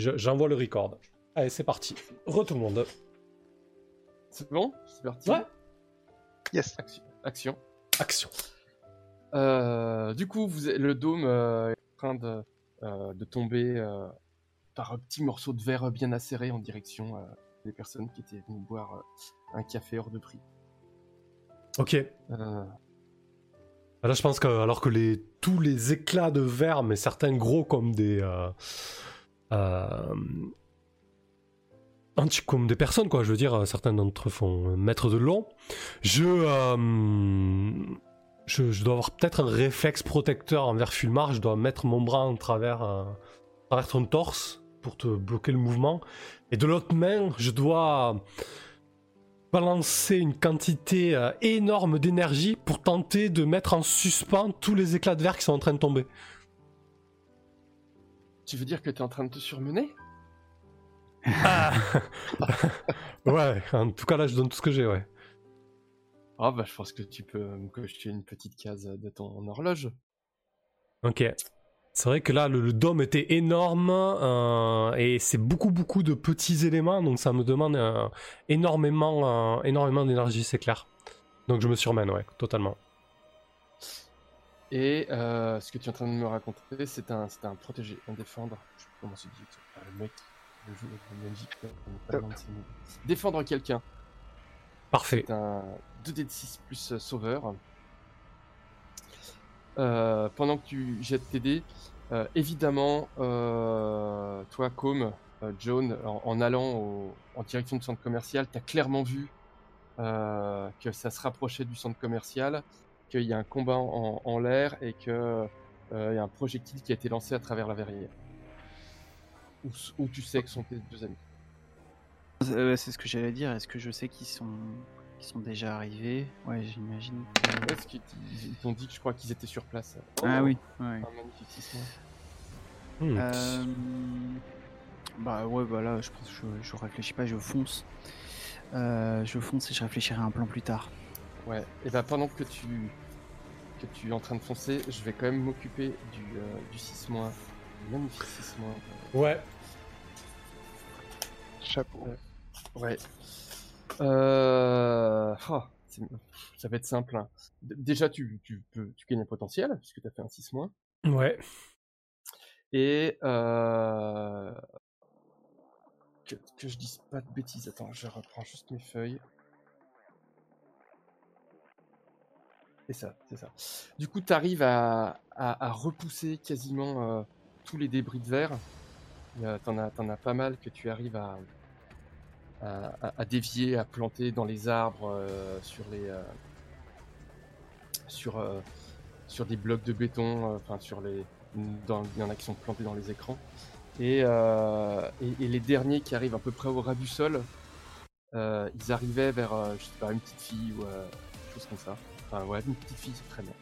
J'envoie le record. Allez, c'est parti. Re tout le monde. C'est bon? C'est parti? Ouais. Yes. Action. Action. Action. Euh, du coup, vous, le dôme euh, est en train de, euh, de tomber euh, par un petit morceau de verre bien acéré en direction euh, des personnes qui étaient venues boire euh, un café hors de prix. Ok. Euh, Là, je pense que alors que les tous les éclats de verre, mais certains gros comme des euh, euh, des personnes quoi. Je veux dire, certains d'entre eux font un mètre de long. Je euh, dois avoir peut-être un réflexe protecteur envers Fulmar. Je dois mettre mon bras en travers euh, travers ton torse pour te bloquer le mouvement. Et de l'autre main, je dois balancer une quantité euh, énorme d'énergie pour tenter de mettre en suspens tous les éclats de verre qui sont en train de tomber. Tu veux dire que tu es en train de te surmener? Ouais, en tout cas là je donne tout ce que j'ai, ouais. Ah bah je pense que tu peux me cocher une petite case de ton horloge. Ok. C'est vrai que là le, le dôme était énorme euh, et c'est beaucoup beaucoup de petits éléments donc ça me demande euh, énormément, euh, énormément d'énergie, c'est clair. Donc je me surmène, ouais, totalement. Et euh, ce que tu es en train de me raconter, c'est un, c'est un protégé, un défendre. Je sais pas comment c'est dit. ça. Le mec, le jeu, le magique, on est pas de mots. Défendre quelqu'un. Parfait. C'est un 2d6 plus euh, sauveur. Euh, pendant que tu jettes tes dés, euh, évidemment, euh, toi, comme euh, Joan, en, en allant au- en direction du centre commercial, tu as clairement vu euh, que ça se rapprochait du centre commercial, qu'il y a un combat en, en l'air et qu'il y a un projectile qui a été lancé à travers la verrière. Où, tu sais que sont tes deux amis. Euh, c'est ce que j'allais dire. Est-ce que je sais qu'ils sont, qu'ils sont déjà arrivés? Ouais, j'imagine. que- Est-ce qu'ils ils t'ont dit que je crois qu'ils étaient sur place Ah Oh, oui. ouais. Un magnifique Hmm. Euh, Bah ouais, bah là, je pense, que je, je réfléchis pas, je fonce. Euh, je fonce et je réfléchirai à un plan plus tard. Ouais, et bah pendant que tu que tu es en train de foncer, je vais quand même m'occuper du, euh, du 6 mois. Magnifique 6 mois. Ouais. Chapeau. Ouais. Euh... oh, ça va être simple. hein. Déjà, tu, tu, peux, tu gagnes un potentiel, puisque tu as fait un 6 mois. Ouais. Et euh... que, que je dise pas de bêtises. Attends, je reprends juste mes feuilles. C'est ça, c'est ça. Du coup, tu arrives à, repousser quasiment euh, tous les débris de verre. T'en as, as pas mal que tu arrives à, à, dévier, à planter dans les arbres, euh, sur les, euh, sur, sur des blocs de béton, enfin sur les, il y en a qui sont plantés dans les écrans. Et, les derniers qui arrivent à peu près au ras du sol, ils arrivaient vers, je sais pas, une petite fille ou quelque chose comme ça. Enfin, ouais, une petite fille, c'est très bien.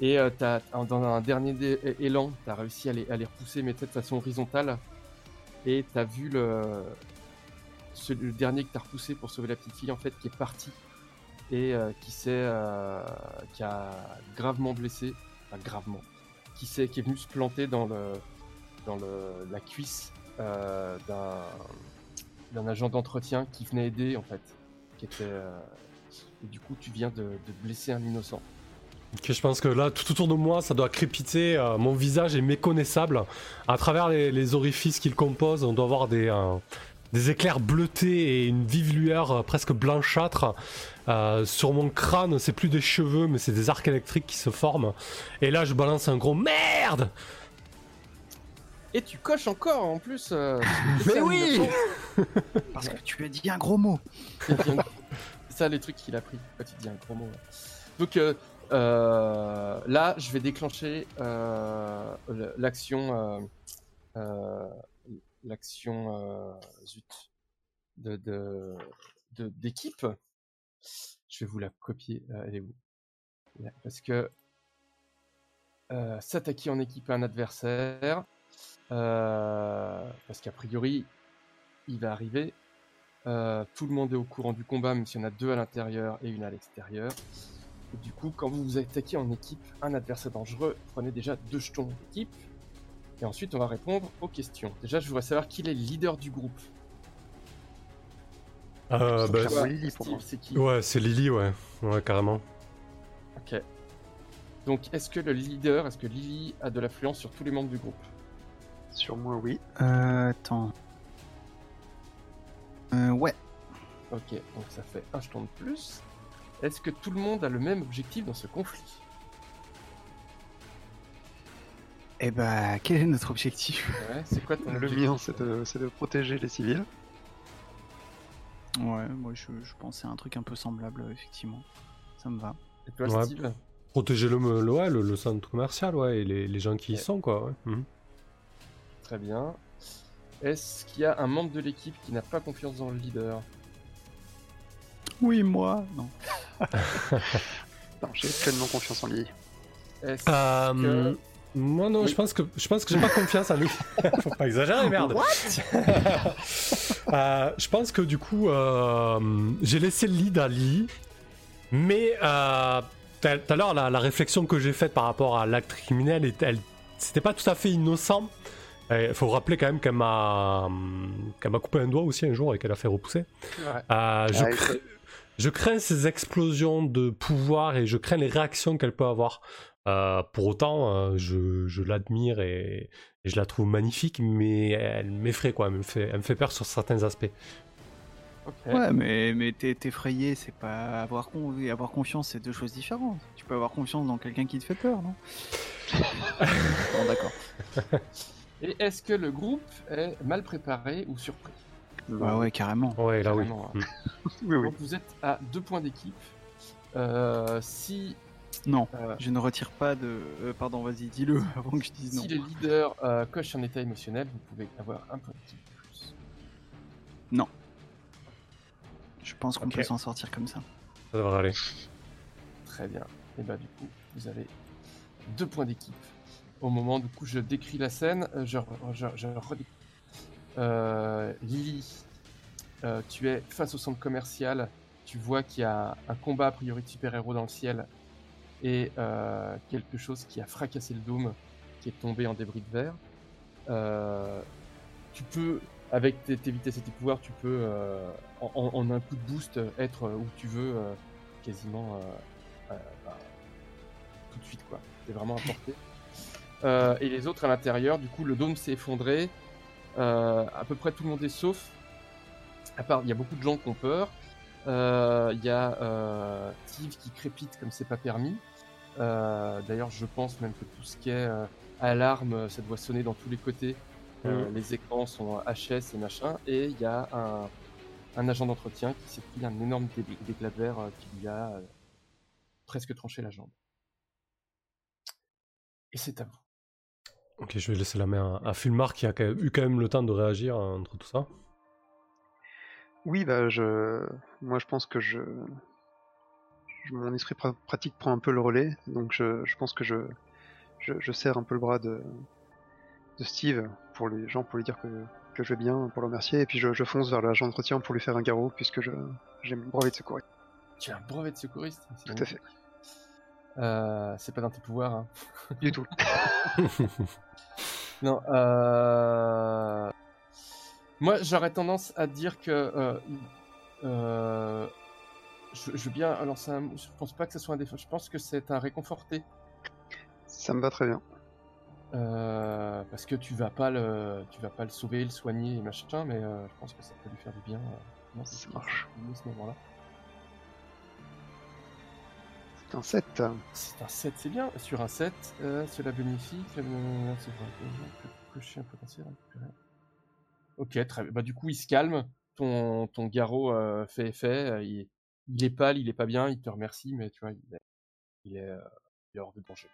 Et euh, dans un dernier élan, tu as réussi à les, à les repousser, mais de façon horizontale. Et tu as vu le, dernier que tu as repoussé pour sauver la petite fille, en fait, qui est parti. Et euh, qui s'est. euh, qui a gravement blessé. Enfin, gravement. Qui, s'est, qui est venu se planter dans, le, dans le, la cuisse d'un, d'un agent d'entretien qui venait aider, en fait. Qui était. Et du coup, tu viens de, de blesser un innocent. Ok, je pense que là, tout autour de moi, ça doit crépiter. euh, mon visage est méconnaissable. À travers les, les orifices qu'il compose, on doit avoir des, euh, des éclairs bleutés et une vive lueur euh, presque blanchâtre. Euh, sur mon crâne, c'est plus des cheveux, mais c'est des arcs électriques qui se forment. Et là, je balance un gros merde Et tu coches encore en plus. euh, Mais oui. Parce que tu as dit un gros mot. Ça les trucs qu'il a pris. Quand il dit un gros mot. ouais. Donc euh, euh, là, je vais déclencher euh, l'action, l'action zut de d'équipe. je vais vous la copier. Elle est où? Là, Parce que s'attaquer en équipe à un adversaire, parce qu'a priori, il va arriver. Euh, tout le monde est au courant du combat, même s'il y en a deux à l'intérieur et une à l'extérieur. Et du coup, quand vous vous attaquez en équipe un adversaire dangereux, prenez déjà deux jetons d'équipe. Et ensuite, on va répondre aux questions. Déjà, je voudrais savoir qui est le leader du groupe. Euh, bah, Clairement Lily pour Steve, moi. c'est qui ouais, c'est Lily, ouais. Ouais, carrément. Ok. Donc, est-ce que le leader, est-ce que Lily a de l'influence sur tous les membres du groupe? Sur moi, oui. Euh, attends. Ok, donc ça fait un jeton de plus. Est-ce que tout le monde a le même objectif dans ce conflit? Eh bah, quel est notre objectif? Ouais, c'est quoi ton Le objectif? mien, c'est de, c'est de protéger les civils. Ouais, moi je, je pensais à un truc un peu semblable, effectivement. Ça me va. Et toi, Ouais. Steve? Protéger le, le, ouais, le, le centre commercial, ouais, et les, les gens qui y Ouais. sont, quoi. Ouais. Mhm. Très bien. Est-ce qu'il y a un membre de l'équipe qui n'a pas confiance dans le leader? Oui, moi Non. Non, j'ai pleinement confiance en Lily. Est-ce Euh, que- Moi non, Oui. je pense que je pense que j'ai pas confiance en lui. Faut pas exagérer, merde. Euh, je pense que du coup, euh, j'ai laissé le lead à Lee, mais euh, tout à l'heure, la, la réflexion que j'ai faite par rapport à l'acte criminel, elle, c'était pas tout à fait innocent. Il faut rappeler quand même qu'elle m'a qu'elle m'a coupé un doigt aussi un jour et qu'elle a fait repousser. Ouais. Euh, je, Ah, je crains ces explosions de pouvoir et je crains les réactions qu'elle peut avoir. Euh, pour autant, euh, je, je l'admire et, et je la trouve magnifique, mais elle m'effraie quoi. Elle me fait, elle me fait peur sur certains aspects. Ouais, mais, mais t'es t'effrayer, c'est pas avoir, con... et avoir confiance, c'est deux choses différentes. Tu peux avoir confiance dans quelqu'un qui te fait peur, non? Bon, d'accord. Et est-ce que le groupe est mal préparé ou surpris? Ouais, ouais, carrément. Ouais, là oui. Hein. Mm. Oui, oui. Donc vous êtes à deux points d'équipe. Euh, si Non, euh, je ne retire pas de. euh, pardon, vas-y, dis-le avant que je dise non. si le leader euh, coche un état émotionnel, vous pouvez avoir un point d'équipe de plus. Je pense qu'on peut s'en sortir comme ça. Ça devrait aller. Très bien. Et bah du coup, vous avez deux points d'équipe. Au moment du coup, je décris la scène, je, je, je redécris. Euh, Lily, euh, tu es face au centre commercial. Tu vois qu'il y a un combat a priori de super-héros dans le ciel et euh, quelque chose qui a fracassé le dôme, qui est tombé en débris de verre. Tu peux, avec tes, tes vitesses et tes pouvoirs, tu peux, en, un coup de boost, être où tu veux, quasiment bah, tout de suite, quoi. C'est vraiment à portée. Et les autres à l'intérieur, du coup, le dôme s'est effondré. Euh, à peu près tout le monde est sauf. À part, il y a beaucoup de gens qui ont peur. Euh, Il y a euh, Steve qui crépite comme c'est pas permis. Euh, D'ailleurs, je pense même que tout ce qui est euh, alarme, ça doit sonner dans tous les côtés. Euh, Les écrans sont HS et machin. Et il y a un, un agent d'entretien qui s'est pris un énorme dé- d'éclat de verre euh, qui lui a euh, presque tranché la jambe. Et c'est à vous. Ok, je vais laisser la main à, à Fulmar qui a quand même- eu quand même le temps de réagir entre tout ça. Oui, bah, je... moi je pense que je... je- Mon esprit pra- pratique prend un peu le relais, donc je, je pense que je... je... je serre un peu le bras de, de Steve pour les gens, pour lui dire que, que je vais bien, pour le remercier, et puis je, je fonce vers l'agent d'entretien pour lui faire un garrot, puisque je j'ai mon brevet de secours. Tu as un brevet de secouriste? C'est Tout à fait. Euh, c'est pas dans tes pouvoirs. Hein. Du tout. Non. Euh... Moi, j'aurais tendance à dire que. Euh, euh, je, je veux bien lancer un. Je pense pas que ce soit un défaut. Je pense que c'est un réconforté. Ça me va très bien. Euh, parce que tu vas pas le, tu vas pas le sauver, le soigner et machin, mais euh, je pense que ça peut lui faire du bien. euh, comment Ça marche. ce moment-là. C'est un 7. C'est un 7, c'est bien. Sur un 7, euh, cela bénéficie. un potentiel. récupéré. Ok, très bien. Bah, du coup, il se calme. Ton, ton garrot euh, fait effet. euh, Il, il est pâle, il est pas bien. Il te remercie, mais tu vois, il est, il est, il est hors de danger.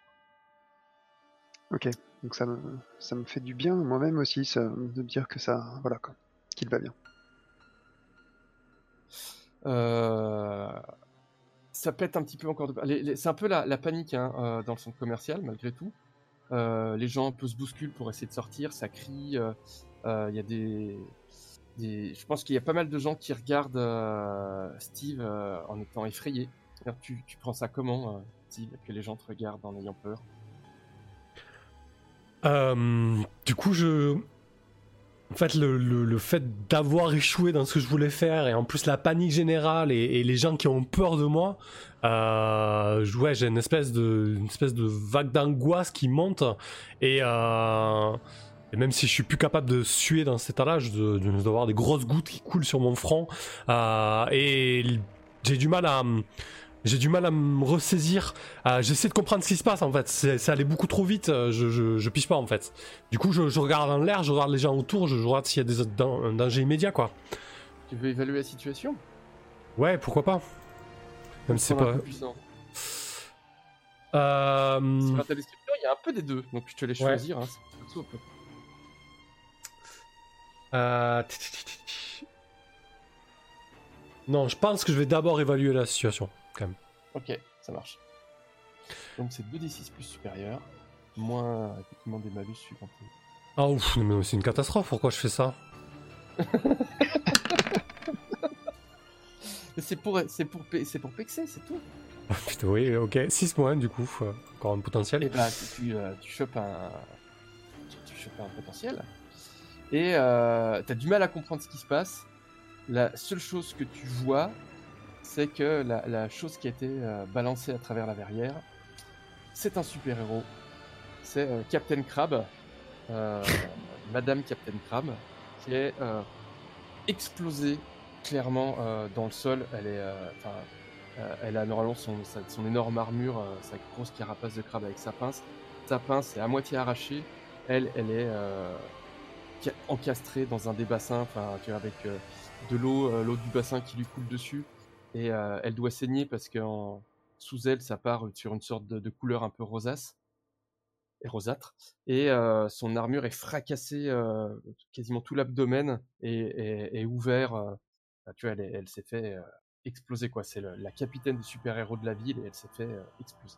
Ok, donc ça me, ça me fait du bien moi-même aussi, ça, de dire que ça, voilà quoi, qu'il va bien. Euh, ça pète un petit peu encore. De... C'est un peu la, panique hein, euh, dans le centre commercial, malgré tout. Euh, les gens un peu se bousculent pour essayer de sortir, ça crie. euh, Il y a des, Je pense qu'il y a pas mal de gens qui regardent Steve en étant effrayés. Tu, prends ça comment, Steve, que les gens te regardent en ayant peur? Du coup, je. En fait, le, fait d'avoir échoué dans ce que je voulais faire, et en plus la panique générale et, les gens qui ont peur de moi, euh, ouais, j'ai une espèce de, vague d'angoisse qui monte. Et, euh, et même si je suis plus capable de suer dans cet état-là, je avoir des grosses gouttes qui coulent sur mon front. Euh, et j'ai du mal à. J'ai du mal à me ressaisir. Euh, J'essaie de comprendre ce qui se passe en fait. C'est allé beaucoup trop vite. euh, Je, je, je pige pas en fait. Du coup, je, je regarde en l'air, je regarde les gens autour, je, je regarde s'il y a des, un danger immédiat quoi. Tu veux évaluer la situation? Ouais, pourquoi pas. Même si c'est pas. puissant. Euh, Sur ta description, il y a un peu des deux, donc je te laisse Ouais. choisir. Hein, euh. Non, je pense que je vais d'abord évaluer la situation. Ok, ça marche. Donc c'est 2d6 plus supérieur, moins effectivement des malus suivant tes- Ah ouf, mais c'est une catastrophe. Pourquoi je fais ça? C'est pour, c'est pour, c'est pour pexer, c'est tout. Oh, Putain, oui, ok. 6 moins du coup. euh, Encore un potentiel. Et bah tu, tu, euh, tu chopes un, tu, tu chopes un potentiel. Et euh, t'as du mal à comprendre ce qui se passe. La seule chose que tu vois, c'est que la, la chose qui a été euh, balancée à travers la verrière, c'est un super héros. C'est euh, Captain Crab, euh, Madame Captain Crab, qui est explosée clairement dans le sol. Elle est, elle a normalement son, son énorme armure, sa grosse carapace de crabe avec sa pince. Sa pince est à moitié arrachée. Elle, elle est ca- encastrée dans un des bassins, enfin, avec euh, de l'eau, euh, l'eau du bassin qui lui coule dessus. Et euh, elle doit saigner parce que en- sous elle, ça part sur une sorte de, de couleur un peu rosace et rosâtre. Et euh, son armure est fracassée, euh, quasiment tout l'abdomen est, est- est ouvert. bah, tu vois, elle, est- elle s'est fait exploser quoi. C'est la capitaine du super-héros de la ville et elle s'est fait euh, exploser.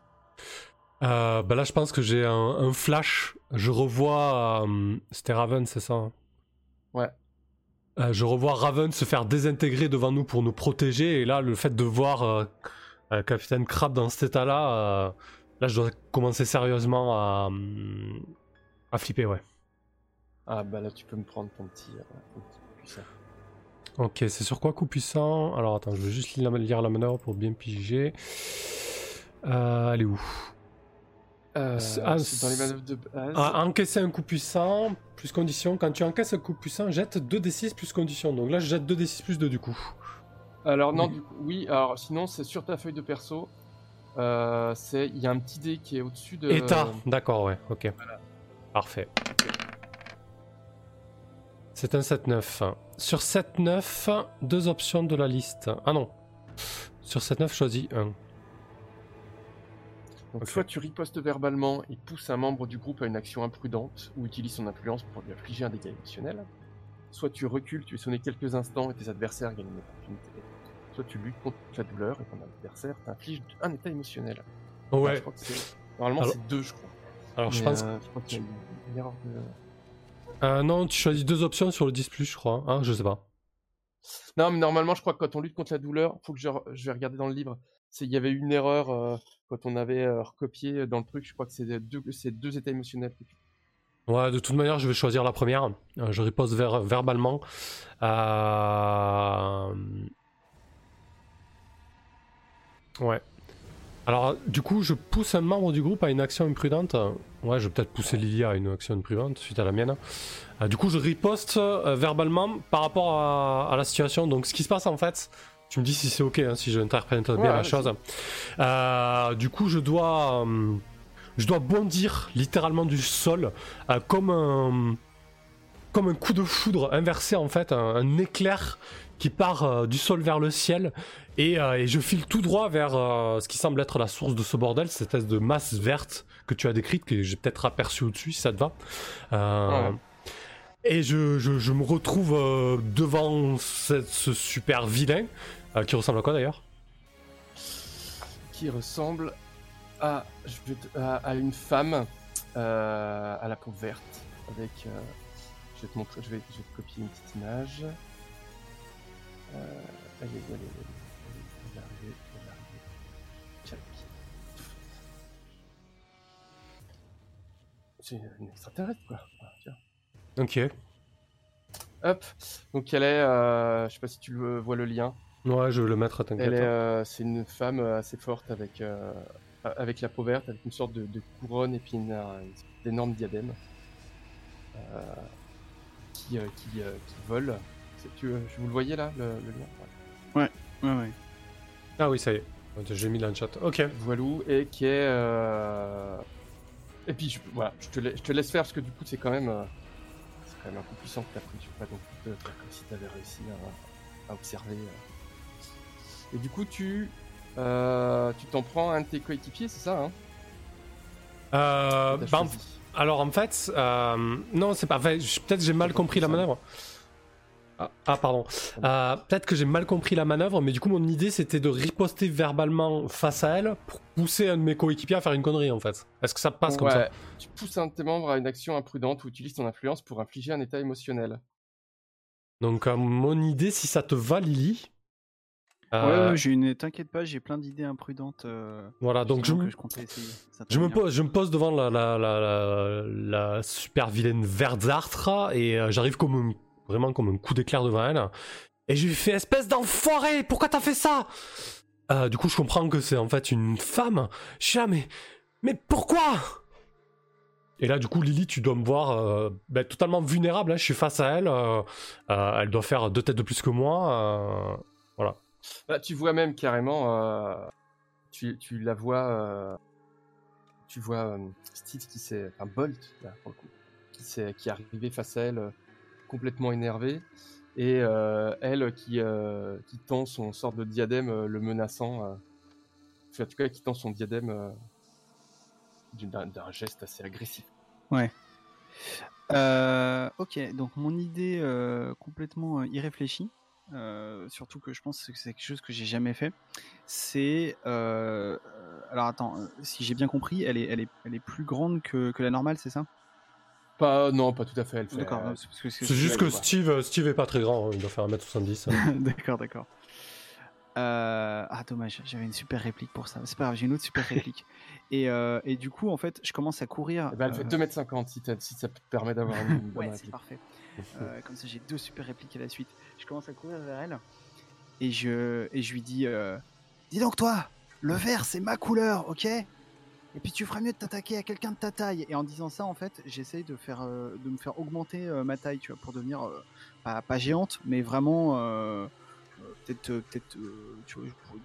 Euh, bah là, je pense que j'ai un, un flash. Je revois. euh, C'était Raven, c'est ça hein? Ouais. Euh, je revois Raven se faire désintégrer devant nous pour nous protéger. Et là, le fait de voir euh, euh, Capitaine Crab dans cet état-là, là, je dois commencer sérieusement à, hum, à flipper, ouais. Ah bah là tu peux me prendre ton petit, euh, ton petit puissant. Ok, c'est sur quoi coup puissant? Alors attends, je vais juste lire la, manœuvre pour bien piger. Elle est où? Euh, ah, dans les manœuvres de base. Ah, encaisser un coup puissant, plus condition. Quand tu encaisses un coup puissant, jette 2d6 plus condition. Donc là, je jette 2d6 plus 2 du coup. Alors non, du coup, oui. Alors sinon, c'est sur ta feuille de perso. Euh, il y a un petit dé qui est au-dessus de. État, d'accord, ouais, ok. Parfait. C'est un 7-9. Sur 7-9, deux options de la liste. Ah non. Sur 7-9, choisis un. Donc soit tu ripostes verbalement et pousses un membre du groupe à une action imprudente ou utilises son influence pour lui infliger un dégât émotionnel. Soit tu recules, tu es sonné quelques instants et tes adversaires gagnent une opportunité. Soit tu luttes contre la douleur et ton adversaire t'inflige un état émotionnel. Enfin, je Ouais, crois que Normalement Alors- c'est deux, je crois. alors je pense. euh, je crois qu'il y a une- une erreur de... Euh, non, tu choisis deux options sur le 10, je crois. Hein, je sais pas. Non, mais normalement, je crois que quand on lutte contre la douleur, faut que je, re- je vais regarder dans le livre. C'est il y avait une erreur euh, quand on avait euh, recopié dans le truc. Je crois que c'est deux, états émotionnels. Ouais, de toute manière, je vais choisir la première. Euh, je riposte ver- verbalement. Euh... Ouais. Alors, du coup, je pousse un membre du groupe à une action imprudente. Ouais, je vais peut-être pousser Lilia à une action imprudente suite à la mienne. Du coup, je riposte verbalement par rapport à la situation. Donc, ce qui se passe en fait, tu me dis si c'est ok, hein, si j'interprète bien Ouais, la chose. Euh, du coup, je dois, euh, je dois bondir littéralement du sol euh, comme un, comme un coup de foudre inversé en fait, un, un éclair qui part du sol vers le ciel et, et je file tout droit vers ce qui semble être la source de ce bordel, cette espèce de masse verte que tu as décrite, que j'ai peut-être aperçu au-dessus si ça te va. Ouais. Et je, je- je me retrouve euh, devant ce super vilain, euh, qui ressemble à quoi d'ailleurs Qui ressemble à, je vais te- à, à une femme euh, à la peau verte. Avec. euh, je vais te montrer, je vais, je vais te copier une petite image. Elle est arrivée. Tchac. c'est une extraterrestre, quoi. Voilà, tiens. Ok. Hop. Donc elle est, je sais pas si tu vois le lien. Ouais, je vais le mettre, t'inquiète. Elle est, euh, c'est une femme euh, assez forte avec, euh, avec la peau verte, avec une sorte de, de couronne et puis une, un énorme diadème euh, qui, euh, qui, euh, qui vole. C'est- Tu, vous le voyez là, le, le lien? Ouais. Ouais, ouais. Ah oui, ça y est. J'ai mis dans le chat. Ok. Voilou et qui est. euh, Et puis je, voilà, je te, la- je te laisse faire parce que du coup c'est quand même, euh, c'est quand même un coup puissant que t'as pris. Tu peux pas te faire comme si t'avais réussi à, à observer. euh. Et du coup tu, euh, tu t'en prends à un de tes coéquipiers, c'est ça hein? Euh, T'as bah, en- choisi. alors en fait, euh, non, c'est pas. Peut-être j'ai mal compris la manœuvre. Ah, ah, pardon. Peut-être que j'ai mal compris la manœuvre, mais du coup mon idée c'était de riposter verbalement face à elle pour pousser un de mes coéquipiers à faire une connerie en fait. Est-ce que ça passe comme ça? Tu pousses un de tes membres à une action imprudente ou utilises ton influence pour infliger un état émotionnel. Donc mon idée, si ça te va, Lily. Ouais, euh, ouais, j'ai une. T'inquiète pas, j'ai plein d'idées imprudentes. euh, Voilà, donc je, me- je je pose, je me pose devant la, la, la, super vilaine verdâtre et euh, j'arrive comme un- vraiment comme un coup d'éclair devant elle. Et je lui fais espèce d'enfoiré, pourquoi t'as fait ça? Euh, Du coup, je comprends que c'est en fait une femme. Je suis là, mais, mais pourquoi? Et là, du coup, Lily, tu dois me voir euh, ben, totalement vulnérable. hein. Je suis face à elle. euh, elle doit faire deux têtes de plus que moi. Bah, tu vois même carrément, euh, tu, tu la vois, euh, tu vois euh, Steve qui s'est, enfin Bolt là, pour le coup, qui s'est, qui est arrivé face à elle complètement énervé et elle qui, qui tend son sorte de diadème le menaçant, en tout cas qui tend son diadème d'un, geste assez agressif. Euh, ok, donc mon idée complètement irréfléchie, euh, surtout que je pense que c'est quelque chose que j'ai jamais fait, c'est... euh, alors attends, euh, si j'ai bien compris, elle est, elle est, elle est plus grande que, que la normale, c'est ça? Pas, non, pas tout à fait. Elle fait, D'accord, euh, c'est juste que. Steve, Steve est pas très grand. hein. Il doit faire 1m70. hein. d'accord, d'accord. Euh, Ah dommage, j'avais une super réplique pour ça. C'est pas grave, j'ai une autre super réplique. Et, euh, et du coup, en fait, je commence à courir. eh ben, elle fait euh, 2m50 si, si ça te permet d'avoir une, Ouais, c'est parfait. Euh, comme ça, j'ai deux super répliques à la suite. Je commence à courir vers elle et je, et je lui dis euh, Dis donc, toi, le vert, c'est ma couleur, ok? Et puis tu ferais mieux de t'attaquer à quelqu'un de ta taille. Et en disant ça, en fait, j'essaye de, faire, euh, de me faire augmenter euh, ma taille, tu vois, pour devenir pas, pas géante, mais vraiment. peut-être, peut-être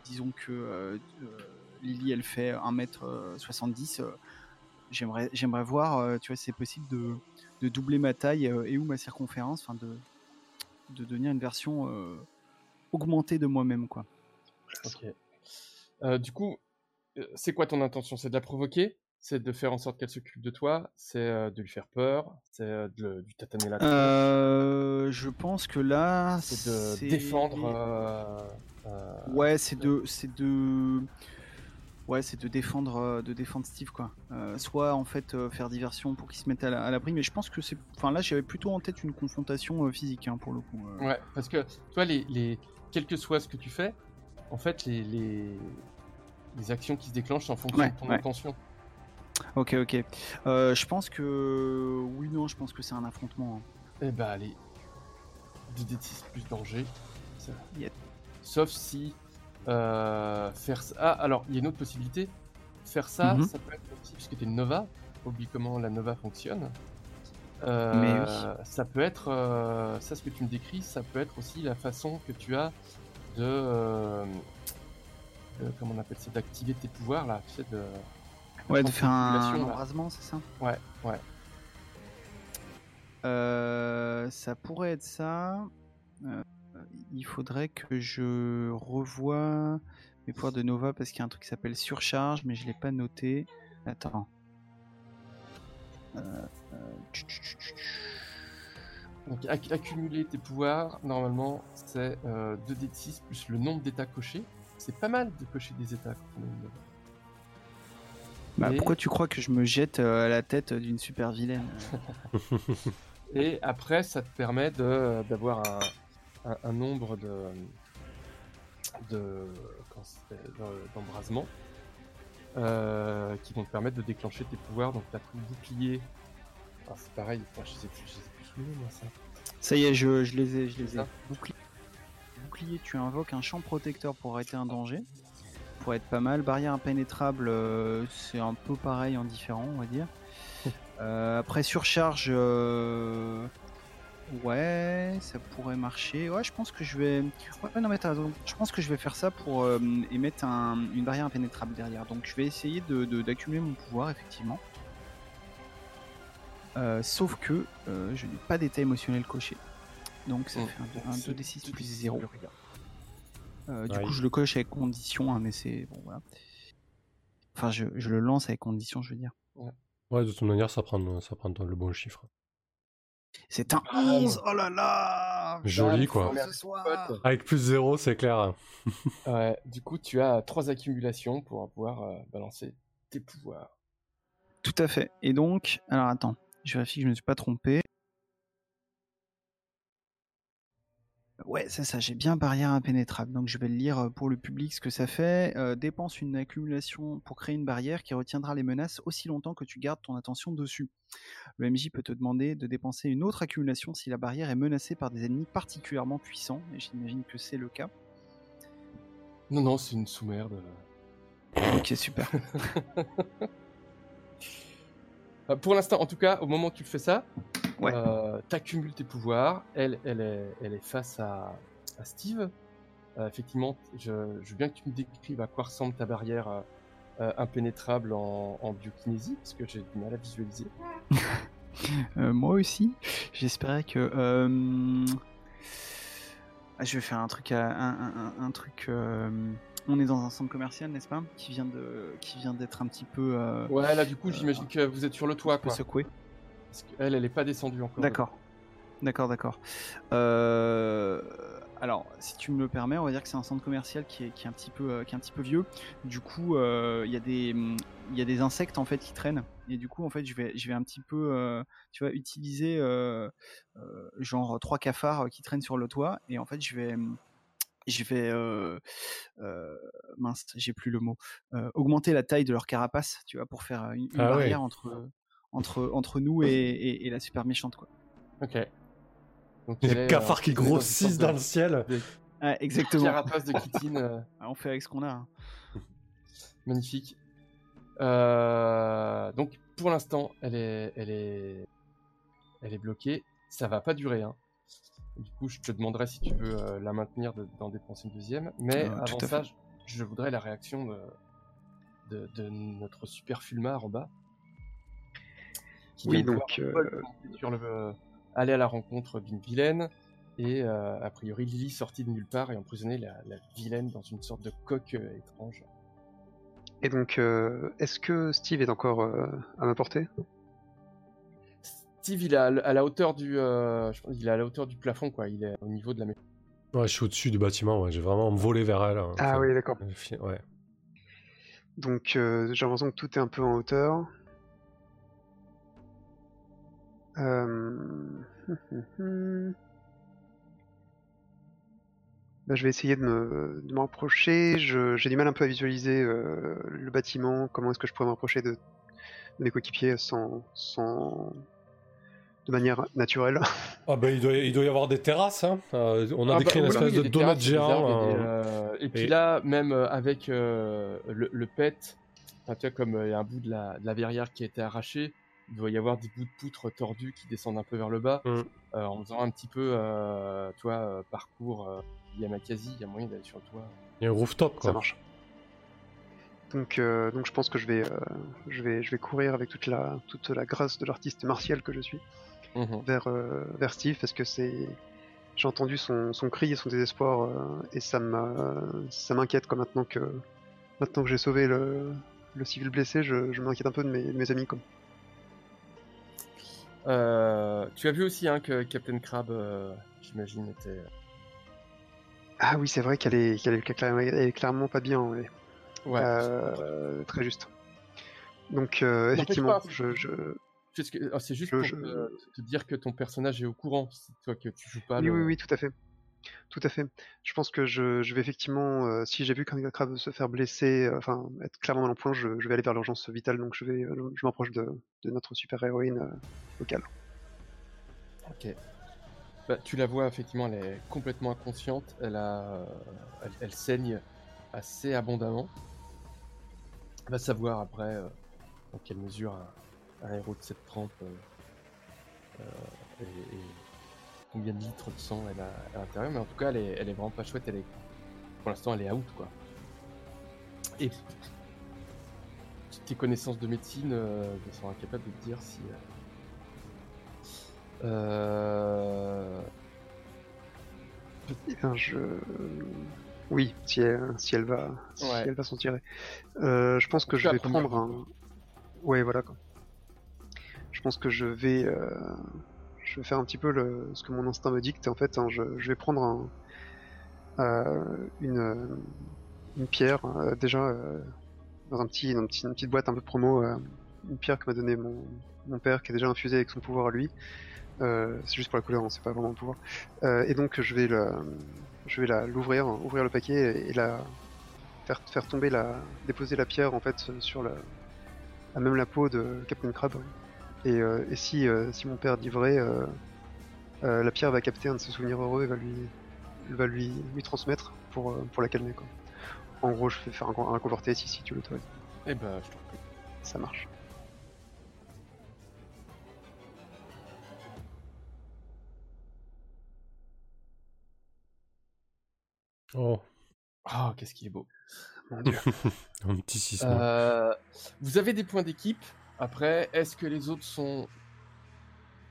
disons que Lily, elle fait 1m70. euh, j'aimerais, j'aimerais voir, tu vois, si c'est possible de de doubler ma taille et ou ma circonférence, enfin de, de devenir une version euh, augmentée de moi-même, quoi. Ok. Euh, du coup, euh, c'est quoi ton intention? C'est de la provoquer? C'est de faire en sorte qu'elle s'occupe de toi? C'est euh, de lui faire peur? C'est euh, de lui tataner la Euh, je pense que là, C'est de défendre. Ouais, c'est de, c'est de, ouais, c'est de défendre, euh, de défendre Steve, quoi. Euh, soit en fait euh, faire diversion pour qu'il se mette à la- à l'abri, mais je pense que c'est, enfin là, j'avais plutôt en tête une confrontation euh, physique, hein, pour le coup. Ouais, parce que toi, les, les, quel que soit ce que tu fais, en fait, les, les, les actions qui se déclenchent en fonction Ouais, de ton ouais. intention. Ok, ok. Je pense que, oui, non, je pense que c'est un affrontement. hein. Eh bah, allez. 2d6 plus danger. Ça. Sauf si. Euh, faire ça. Ah, alors, il y a une autre possibilité. Faire ça, Mhm. ça peut être aussi, puisque tu es une Nova. Oublie comment la Nova fonctionne. Euh, Mais oui. Ça peut être. euh, ça, ce que tu me décris, ça peut être aussi la façon que tu as de. de- comment on appelle ça D'activer tes pouvoirs, là. Tu sais, de. Ouais, de faire un, là. embrasement, c'est ça? Ouais, ouais. Ça pourrait être ça. Euh, il faudrait que je revoie mes pouvoirs de Nova parce qu'il y a un truc qui s'appelle surcharge, mais je l'ai pas noté. Attends. Euh, euh, tch, tch, tch, tch. Donc acc- accumuler tes pouvoirs, normalement, c'est euh, 2d de 6 plus le nombre d'états cochés. C'est pas mal de cocher des états quand on est. Bah, Et- pourquoi tu crois que je me jette euh, à la tête d'une super vilaine? Et après, ça te permet de d'avoir un, un, un nombre de de comment ça s'appelle, de- d'embrasements euh, qui vont te permettre de déclencher tes pouvoirs. Donc, tu as ton bouclier Ah, c'est pareil, je les ai plus, je les ai plus sous le moi, ça. Ça y est, je, je les ai. Je les ai. Bouclier. Bouclier, tu invoques un champ protecteur pour arrêter un danger. Pour être pas mal. Barrière impénétrable, euh, c'est un peu pareil en différent, on va dire. Euh, après, surcharge. Ouais, ça pourrait marcher. Ouais, je pense que je vais. Ouais, non, mais t'as raison. Je pense que je vais faire ça pour euh, émettre un- une barrière impénétrable derrière. Donc, je vais essayer de- de- d'accumuler mon pouvoir, effectivement. Euh, sauf que euh, je n'ai pas d'état émotionnel coché. Donc, ça Mm. fait un, Donc, un c'est 2d6 tout plus de suite 0. plus rien. Euh, du Ouais. coup, je le coche avec condition, hein, mais c'est. Bon, voilà. Enfin, je, je le lance avec condition, je veux dire. Ouais, de toute manière, ça prend, ça prend le bon chiffre. C'est un Ah, 11 Oh là là Joli, Ah, quoi. Avec plus 0, c'est clair. Ouais, du coup, tu as trois accumulations pour pouvoir euh, balancer tes pouvoirs. Tout à fait. Et donc, alors attends, je vérifie que je ne me suis pas trompé. Ouais, c'est ça, j'ai bien barrière impénétrable. Donc je vais le lire euh, pour le public ce que ça fait. Euh, dépense une accumulation pour créer une barrière qui retiendra les menaces aussi longtemps que tu gardes ton attention dessus. Le MJ peut te demander de dépenser une autre accumulation si la barrière est menacée par des ennemis particulièrement puissants, et j'imagine que c'est le cas. Non, non, c'est une sous-merde. Ok, super. Euh, pour l'instant, en tout cas, au moment où tu fais ça, Ouais. euh, t'accumules tes pouvoirs. Elle, elle est, elle est face à, à Steve. Euh, effectivement, je, je veux bien que tu me décrives à quoi ressemble ta barrière euh, impénétrable en, en biokinésie, parce que j'ai du mal à visualiser. Euh, moi aussi. J'espérais que. euh, ah, je vais faire un truc. à- un, un- un- un truc. euh, On est dans un centre commercial, n'est-ce pas? Qui vient de, qui vient d'être un petit peu, euh, Ouais, là, du coup, j'imagine que vous êtes sur le toit, quoi. secoué. Parce qu'elle, elle est pas descendue encore. D'accord. D'accord, d'accord. Euh, Alors, si tu me le permets, on va dire que c'est un centre commercial qui est, qui est un petit peu, euh, qui est un petit peu vieux. Du coup, euh, il y a des, il y a des insectes en fait qui traînent. Et du coup, en fait, je vais, je vais un petit peu, euh, tu vois, utiliser euh, euh, genre trois cafards qui traînent sur le toit. Et en fait, je vais, je vais, euh, euh, mince, j'ai plus le mot, euh, augmenter la taille de leur carapace, tu vois, pour faire une, une Ah ouais. barrière entre, entre, entre nous et, et- et la super méchante, quoi. Ok. Donc, Les est, cafards euh, qui dans grossissent dans de- le ciel. Ah, exactement. Carapace de Kitine. euh, On fait avec ce qu'on a. hein. Magnifique. Euh, donc pour l'instant, elle est, elle est, elle est bloquée. Ça va pas durer. Hein. Du coup, je te demanderai si tu veux euh, la maintenir de- d'en dépenser une deuxième. Mais Euh, avant ça, je, je voudrais la réaction de, de, de notre super Fulmar en bas. Qui Oui, vient donc, euh, sur le, aller à la rencontre d'une vilaine. Et euh, a priori, Lily sortie de nulle part et emprisonner la, la vilaine dans une sorte de coque euh, étrange. Et donc, euh, est-ce que Steve est encore euh, à ma portée? Steve, il est à, la hauteur du, euh, je pense qu'il est à la hauteur du plafond, quoi. Il est au niveau de la maison. Ouais, je suis au-dessus du bâtiment, ouais. j'ai vraiment volé vers elle. hein. Ah Enfin, oui, d'accord. euh, Ouais. Donc, euh, j'ai l'impression que tout est un peu en hauteur. Euh... Bah, je vais essayer de me, de rapprocher. J'ai du mal un peu à visualiser euh, le bâtiment. Comment est-ce que je pourrais me rapprocher de, de mes coéquipiers sans, sans... de manière naturelle? Ah bah il doit, il doit y avoir des terrasses. Hein. Euh, on a Ah décrit bah, une oui, espèce de donut géant. des, euh, Et puis et- là, même avec euh, le, le pet, tu vois, comme euh, il y a un bout de la, de la verrière qui a été arraché, il doit y avoir des bouts de poutre tordus qui descendent un peu vers le bas. Mm. Euh, en faisant un petit peu, euh, tu vois, euh, parcours euh, Yamakasi, il y a moyen d'aller sur le toit. Il y a un rooftop Ça quoi. marche. Donc, euh, donc je pense que je vais, euh, je vais, je vais courir avec toute la, toute la grâce de l'artiste martial que je suis. Mhm. vers, euh, vers Steve parce que c'est j'ai entendu son, son cri et son désespoir euh, et ça ça m'inquiète quoi maintenant que maintenant que j'ai sauvé le, le civil blessé je, je m'inquiète un peu de mes, de mes amis quoi. Euh, tu as vu aussi hein, que Captain Crab, euh, j'imagine, était. Ah oui c'est vrai qu'elle est, clairement pas bien ouais. Ouais. Euh, très juste. Donc euh, effectivement je, ah, C'est juste Je- pour je- te, te dire que ton personnage est au courant, c'est toi que tu joues pas. oui le- oui oui tout à fait. Tout à fait. Je pense que je, vais effectivement, euh, si j'ai vu qu'un crabe se faire blesser, euh, enfin être clairement dans le point, je, vais aller vers l'urgence vitale, donc je vais, je m'approche de, notre super héroïne euh, locale. Ok. Bah, tu la vois, effectivement, elle est complètement inconsciente. Elle, a, elle, saigne assez abondamment. Va savoir après dans quelle mesure un, un héros de cette trempe combien de litres de sang elle a à l'intérieur. Mais en tout cas, elle est, elle est vraiment pas chouette. Elle est, pour l'instant, elle est out, quoi. Et tes connaissances de médecine euh, sont incapables de te dire si. euh, euh, Eh bien, je, oui, si elle, si elle va, si Ouais. elle va s'en tirer. Euh, je pense que je vais prendre un, ouais, voilà quoi. Je pense que je vais, euh, je vais faire un petit peu ce que mon instinct me dicte. En fait, hein, je, vais prendre euh, une, pierre euh, déjà euh, dans un petit, une petite, boîte un peu promo, une pierre que m'a donné mon, père qui est déjà infusée avec son pouvoir à lui. C'est juste pour la couleur, hein, c'est pas vraiment le pouvoir. Et donc je vais la, je vais l'ouvrir, ouvrir le paquet et la faire faire tomber la, déposer la pierre en fait sur la, à même la peau de Captain Crab. Et, euh, et si euh, si mon père dit vrai, euh, euh, la pierre va capter un de ses souvenirs heureux et va lui va lui lui transmettre pour euh, pour la calmer quoi. En gros, je vais faire un, un converter ici si tu l'autorises. Eh ben, je t'en prie. Ça marche. Oh, Oh, qu'est-ce qu'il est beau. Mon dieu. un petit. Euh, vous avez des points d'équipe. Après, est-ce que les autres sont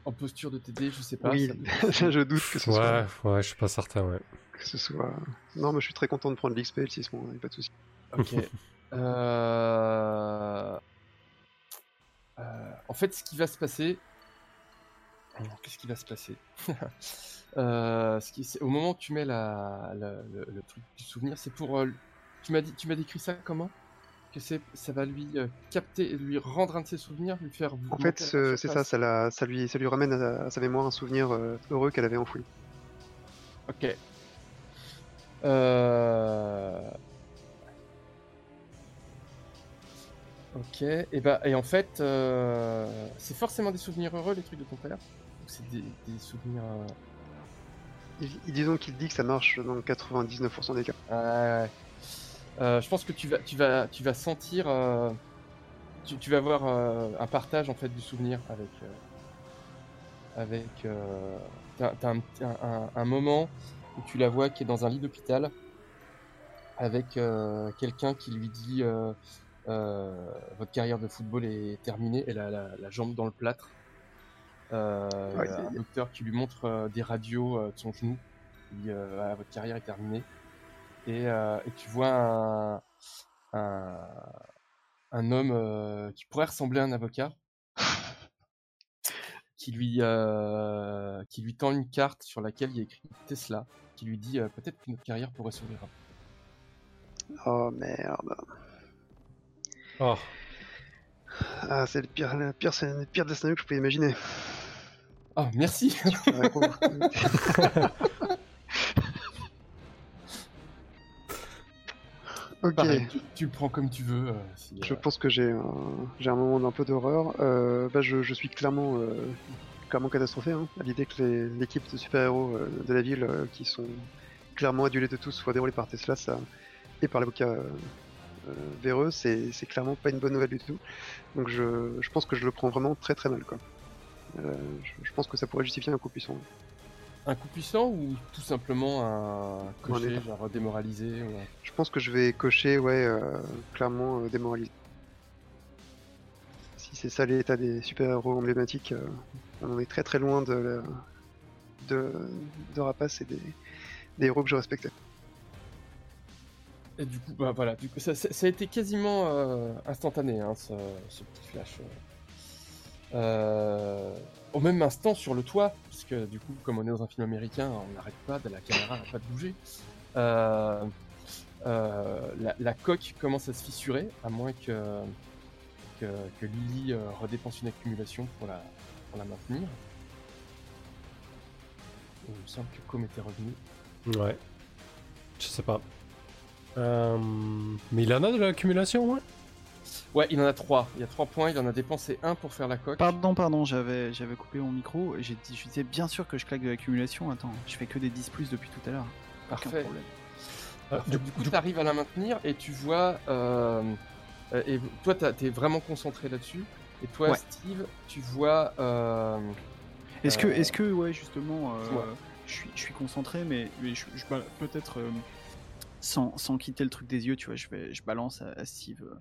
en posture de t'aider? Je sais pas. oui, ça- je doute que ce soit. ouais, ouais, je suis pas certain, ouais. que ce soit. Non, mais je suis très content de prendre l'XP et le 6 mois, pas de souci. Ok. Euh, euh, En fait, ce qui va se passer. Alors, Qu'est-ce qui va se passer? Euh, ce qui... c'est- Au moment où tu mets la... la- le, le truc du souvenir, c'est pour. Tu m'as dit, tu m'as décrit ça comment? Que c'est, ça va lui euh, capter, lui rendre un de ses souvenirs, lui faire. En fait, ce- c'est ça, ça, la- ça, lui, ça lui ramène à, à sa mémoire un souvenir euh, heureux qu'elle avait enfoui. Ok. Euh... Ok. Et bah et en fait, euh, c'est forcément des souvenirs heureux les trucs de ton père? C'est des, des souvenirs. euh, Il, disons qu'il dit que ça marche dans 99% des cas. Ouais, ouais. Euh, je pense que tu vas, tu vas, tu vas sentir, euh, tu, tu vas avoir euh, un partage en fait du souvenir avec, avec. t'as, t'as un, un- un- un moment où tu la vois qui est dans un lit d'hôpital avec quelqu'un qui lui dit votre carrière de football est terminée. Elle a la, la jambe dans le plâtre. Euh, il y a un docteur qui lui montre des radios de son genou. Il dit Ah, votre carrière est terminée. Et, euh, et tu vois un, un, un homme euh, qui pourrait ressembler à un avocat qui lui, euh, qui lui tend une carte sur laquelle il y a écrit Tesla, qui lui dit euh, peut-être que notre carrière pourrait s'ouvrir. Oh merde. Oh, Ah, c'est le pire, le pire, c'est le pire que je pouvais imaginer. Ah, merci ok. Pareil, tu, tu le prends comme tu veux. euh, si, Je euh, pense que j'ai un, j'ai un moment d'un peu d'horreur. Euh, bah, je, je suis clairement, clairement catastrophé hein, à l'idée que les- l'équipe de super-héros de la ville, qui sont clairement adulés de tous, soit déroulée par Tesla ça, et par l'avocat véreux, c'est c'est clairement pas une bonne nouvelle du tout. Donc je, je pense que je le prends vraiment très très mal. Quoi. Je, je pense que ça pourrait justifier un coup puissant. Un coup puissant ou tout simplement un cocher, genre démoralisé Je pense que je vais cocher, ouais, euh, clairement euh, démoralisé. Si c'est ça l'état des super-héros emblématiques, euh, on est très très loin de, la- de, de Rapace et des, des héros que je respectais. Et du coup, bah voilà, du coup, ça, ça- ça a été quasiment euh, instantané, hein, ce, ce petit flash. Euh. Au même instant sur le toit, parce que du coup, comme on est dans un film américain, on n'arrête pas, la caméra n'arrête pas de bouger. Euh, euh, la, coque commence à se fissurer, à moins que, que, Lily redépense une accumulation pour la, pour la maintenir. Il me semble que Com était revenu. Ouais. Je sais pas. Mais il en a de l'accumulation, ouais Ouais, il en a 3. Il y a 3 points, il en a dépensé 1 pour faire la coque. Pardon, pardon, j'avais j'avais coupé mon micro. J'ai dit, je disais bien sûr que je claque de l'accumulation. Attends, je fais que des 10 plus depuis tout à l'heure. Aucun Parfait. problème. Euh, Du, coup, tu arrives à la maintenir et tu vois. euh, euh, et toi, t'es vraiment concentré là-dessus. Et toi, Ouais. Steve, tu vois. euh, Est-ce que, est-ce que, ouais, justement, euh, je suis, je suis concentré, mais, mais je, je ba- peut-être euh, sans, sans quitter le truc des yeux, tu vois, je vais, je balance à, à Steve, euh,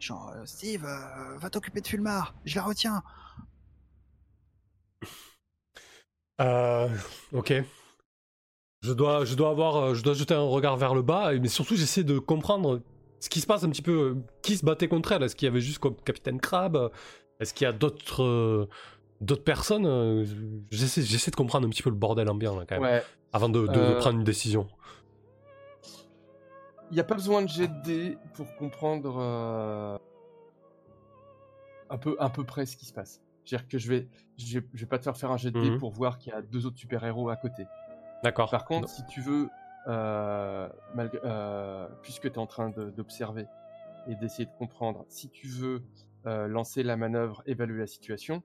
genre, euh, Steve, euh, va t'occuper de Fulmar, je la retiens. Euh, ok. Je dois, je dois avoir, je dois jeter un regard vers le bas, mais surtout j'essaie de comprendre ce qui se passe un petit peu. Qui se battait contre elle Est-ce qu'il y avait juste comme Capitaine Crab Est-ce qu'il y a d'autres, euh, d'autres personnes? J'essaie, j'essaie de comprendre un petit peu le bordel ambiant là, quand même, Ouais. avant de, de- de prendre une décision. Il n'y a pas besoin de jet de dés pour comprendre euh, un, peu, près ce qui se passe. C'est-à-dire que je vais, je vais, je vais pas te faire faire un jet de dés Mhm. pour voir qu'il y a deux autres super-héros à côté. D'accord. Par contre, si tu veux, euh, malgré- euh, puisque tu es en train de- d'observer et d'essayer de comprendre, si tu veux lancer la manœuvre, évaluer la situation,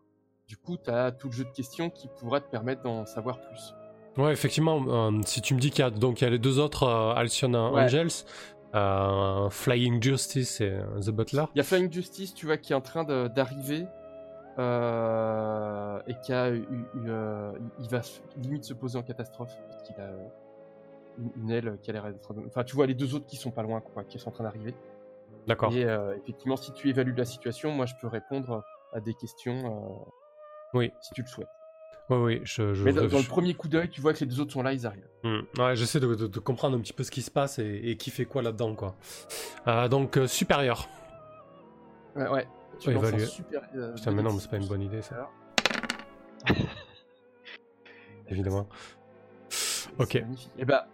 du coup, tu as tout le jeu de questions qui pourra te permettre d'en savoir plus. Ouais, effectivement, euh, si tu me dis qu'il y a donc il y a les deux autres euh, Alcyon Ouais. Angels, euh, Flying Justice et euh, The Butler. Il y a Flying Justice, tu vois, qui est en train d'arriver et qui a eu, eu, il va limite se poser en catastrophe parce qu'il a une, une aile qui a l'air d'être. Enfin, tu vois les deux autres qui sont pas loin, quoi, qui sont en train d'arriver. D'accord. Et effectivement, si tu évalues la situation, moi, je peux répondre à des questions Oui. si tu le souhaites. Oui, oui, je. je Mais dans, je- dans le premier coup d'œil, tu vois que les deux autres sont là, ils arrivent. Hmm. Ouais, j'essaie de, de- de comprendre un petit peu ce qui se passe et, et qui fait quoi là-dedans, quoi. Euh, donc, euh, supérieur. Ouais, ouais. Tu Ouais, évaluer. super. euh, Putain, mais non, mais D6 c'est pas une bonne idée, ça. Évidemment. Ok. magnifique. Et bah,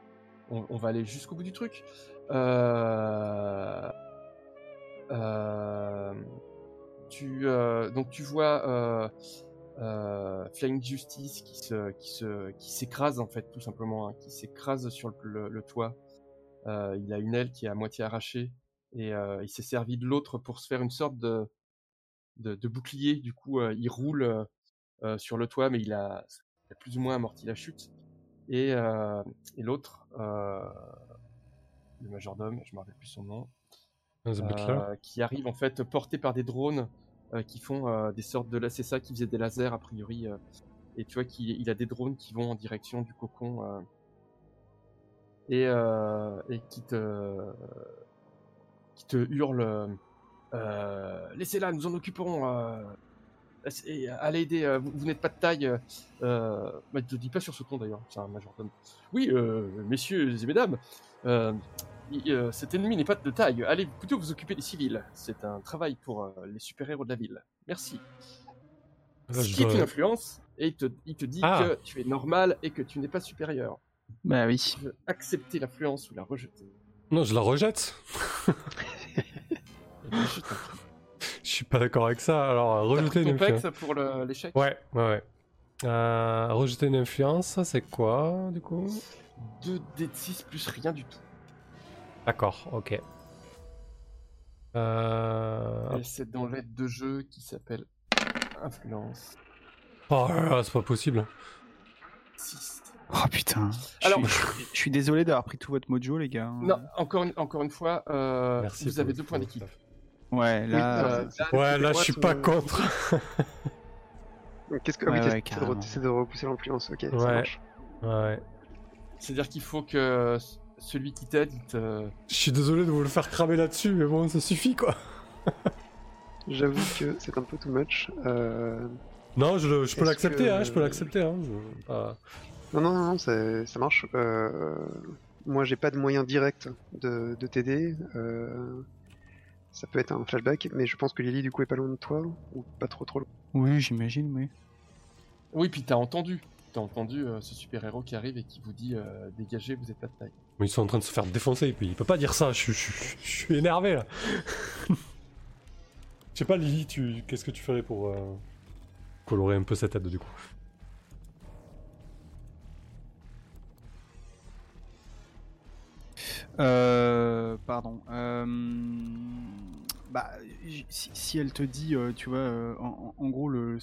on, on va aller jusqu'au bout du truc. Euh... Euh... Tu, donc tu vois euh, Flying Justice qui se, qui se, qui s'écrase en fait tout simplement, hein, qui s'écrase sur le, le- le toit. Euh, il a une aile qui est à moitié arrachée et euh, il s'est servi de l'autre pour se faire une sorte de, de, de bouclier. Du coup, euh, il roule sur le toit, mais il a, il a plus ou moins amorti la chute. Et, et l'autre, le majordome, je me rappelle plus son nom, The Butler. qui arrive en fait porté par des drones qui font euh, des sortes de là c'est qui faisait des lasers a priori euh, et tu vois qu'il il a des drones qui vont en direction du cocon euh, et, euh, qui te qui hurle euh, laissez-la nous en occuperons euh, allez aider euh, vous, n'êtes pas de taille euh, euh, bah, dis pas sur ce ton d'ailleurs c'est un majordome. Oui euh, messieurs et mesdames euh, cet ennemi n'est pas de taille. Allez plutôt vous occuper des civils. C'est un travail pour euh, les super-héros de la ville. Merci. Là, Ce je qui est dois- une influence, et il te, il te dit Ah. que tu es normal et que tu n'es pas supérieur. Bah oui. Tu veux accepter l'influence ou la rejeter. Non, je la rejette. Je. Je suis pas d'accord avec ça. Alors, euh, rejeter une influence. pour l'échec? Ouais, ouais, ouais. Euh, rejeter une influence, ça, c'est quoi, du coup? 2 d de 6 plus rien du tout. D'accord, ok. Euh... C'est dans l'aide de jeu qui s'appelle influence Oh là là, c'est pas possible. 6. Oh putain. Je Alors- suis- je, suis- je suis désolé d'avoir pris tout votre mojo, les gars. Non, encore une, encore une fois, euh, Merci. vous avez deux points d'équipe. Ouais, là. Euh, c'est- c'est- Ouais, c'est là, je suis pas contre. Qu'est-ce que Ouais, ah, oui, ouais, t'essaies de repousser l'influence, ok, ça Ouais. marche. Ouais. C'est-à-dire qu'il faut que celui qui t'aide, il te... Je suis désolé de vous le faire cramer là-dessus, mais bon, ça suffit, quoi. J'avoue que c'est un peu too much. Euh... Non, je, peux l'accepter, que- hein, je peux l'accepter. Hein. je- Non, non, non, non, c'est- ça marche. Euh, Moi, j'ai pas de moyen direct de, de t'aider. Euh, Ça peut être un flashback, mais je pense que Lily, du coup, est pas loin de toi, ou pas trop trop loin. Oui, j'imagine, oui. Oui, puis t'as entendu. T'as entendu euh, ce super-héros qui arrive et qui vous dit euh, dégagez, vous êtes pas de taille. Mais ils sont en train de se faire défoncer, et puis il peut pas dire ça, je, je- je- je suis énervé là. Je sais pas, Lily, tu... qu'est-ce que tu ferais pour euh, colorer un peu cette tête du coup? Euh, pardon. euh, bah, si, si elle te dit, euh, tu vois, euh, en, gros, le,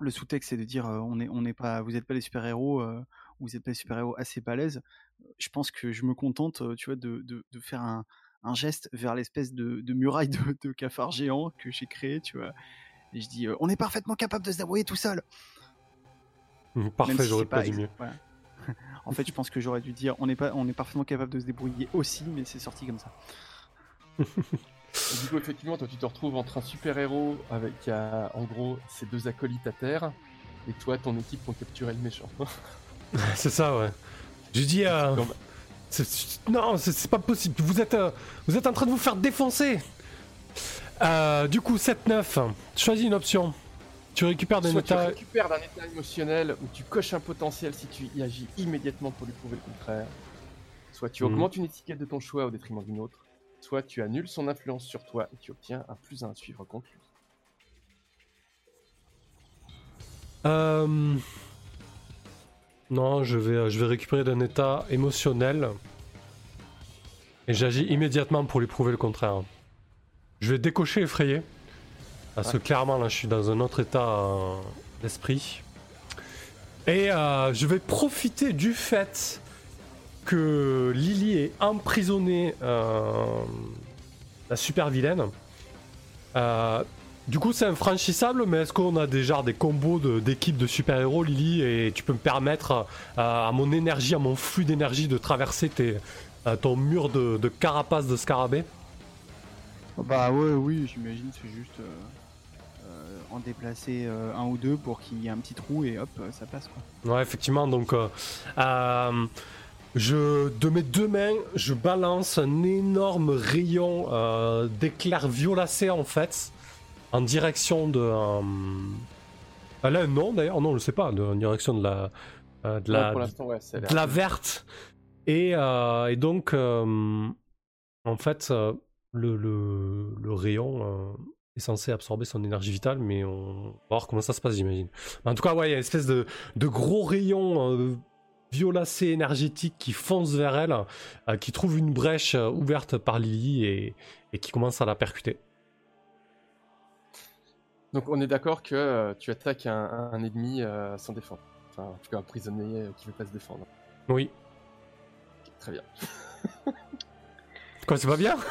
le sous-texte, c'est de dire, euh, on est, on n'est pas, vous n'êtes pas des super-héros, euh, vous n'êtes pas des super-héros assez balèzes. Je pense que je me contente, tu vois, de, de, de faire un, un geste vers l'espèce de, de muraille de, de cafard géant que j'ai créé, tu vois. Et je dis, euh, on est parfaitement capable de se débrouiller tout seul. Même Parfait, si j'aurais pas dit mieux. voilà. en fait, je pense que j'aurais dû dire on est pas, on est parfaitement capable de se débrouiller aussi, mais c'est sorti comme ça. Du coup, effectivement, toi, tu te retrouves entre un super-héros avec, euh, en gros, ces deux acolytes à terre, et toi, ton équipe ont capturé le méchant. C'est ça, ouais. Je dis. euh, non, c'est pas possible. Vous êtes, euh, vous êtes en train de vous faire défoncer. Euh, du coup, 7-9. Choisis une option. Tu récupères des Soit tu états. récupères d'un état émotionnel où tu coches un potentiel si tu y agis immédiatement pour lui prouver le contraire. Soit tu Mhm. augmentes une étiquette de ton choix au détriment d'une autre. Soit tu annules son influence sur toi et tu obtiens un plus 1 à suivre contre lui. Euh, Non, je vais, euh, je vais récupérer d'un état émotionnel. Et j'agis immédiatement pour lui prouver le contraire. Je vais décocher effrayé. Parce que clairement, là, je suis dans un autre état euh, d'esprit. Et euh, je vais profiter du fait que Lily est emprisonnée, euh, la super vilaine. Du coup, c'est infranchissable, mais est-ce qu'on a déjà des combos d'équipes de, super-héros, Lily Et tu peux me permettre euh, à mon énergie, à mon flux d'énergie, de traverser tes, euh, ton mur de, de carapace de scarabée? Bah ouais, oui, j'imagine, c'est juste euh, en déplacer un ou deux pour qu'il y ait un petit trou et hop, ça passe quoi. Ouais, effectivement, donc. je, de mes deux mains, je balance un énorme rayon d'éclairs violacés en fait, en direction de. euh, elle a un nom d'ailleurs, non, on le sait pas, de, en direction de la. euh, de la, ouais, de verte. Et, euh, et donc, euh, en fait, le, le, le rayon est censé absorber son énergie vitale, mais on va voir comment ça se passe, j'imagine. En tout cas, ouais, il y a une espèce de, de gros rayon violacé énergétique qui fonce vers elle, qui trouve une brèche ouverte par Lily et, et qui commence à la percuter. Donc on est d'accord que euh, tu attaques un, ennemi euh, sans défendre. Enfin, en tout cas un prisonnier euh, qui veut pas se défendre. Oui. Ok, Très bien. Quoi, c'est pas bien?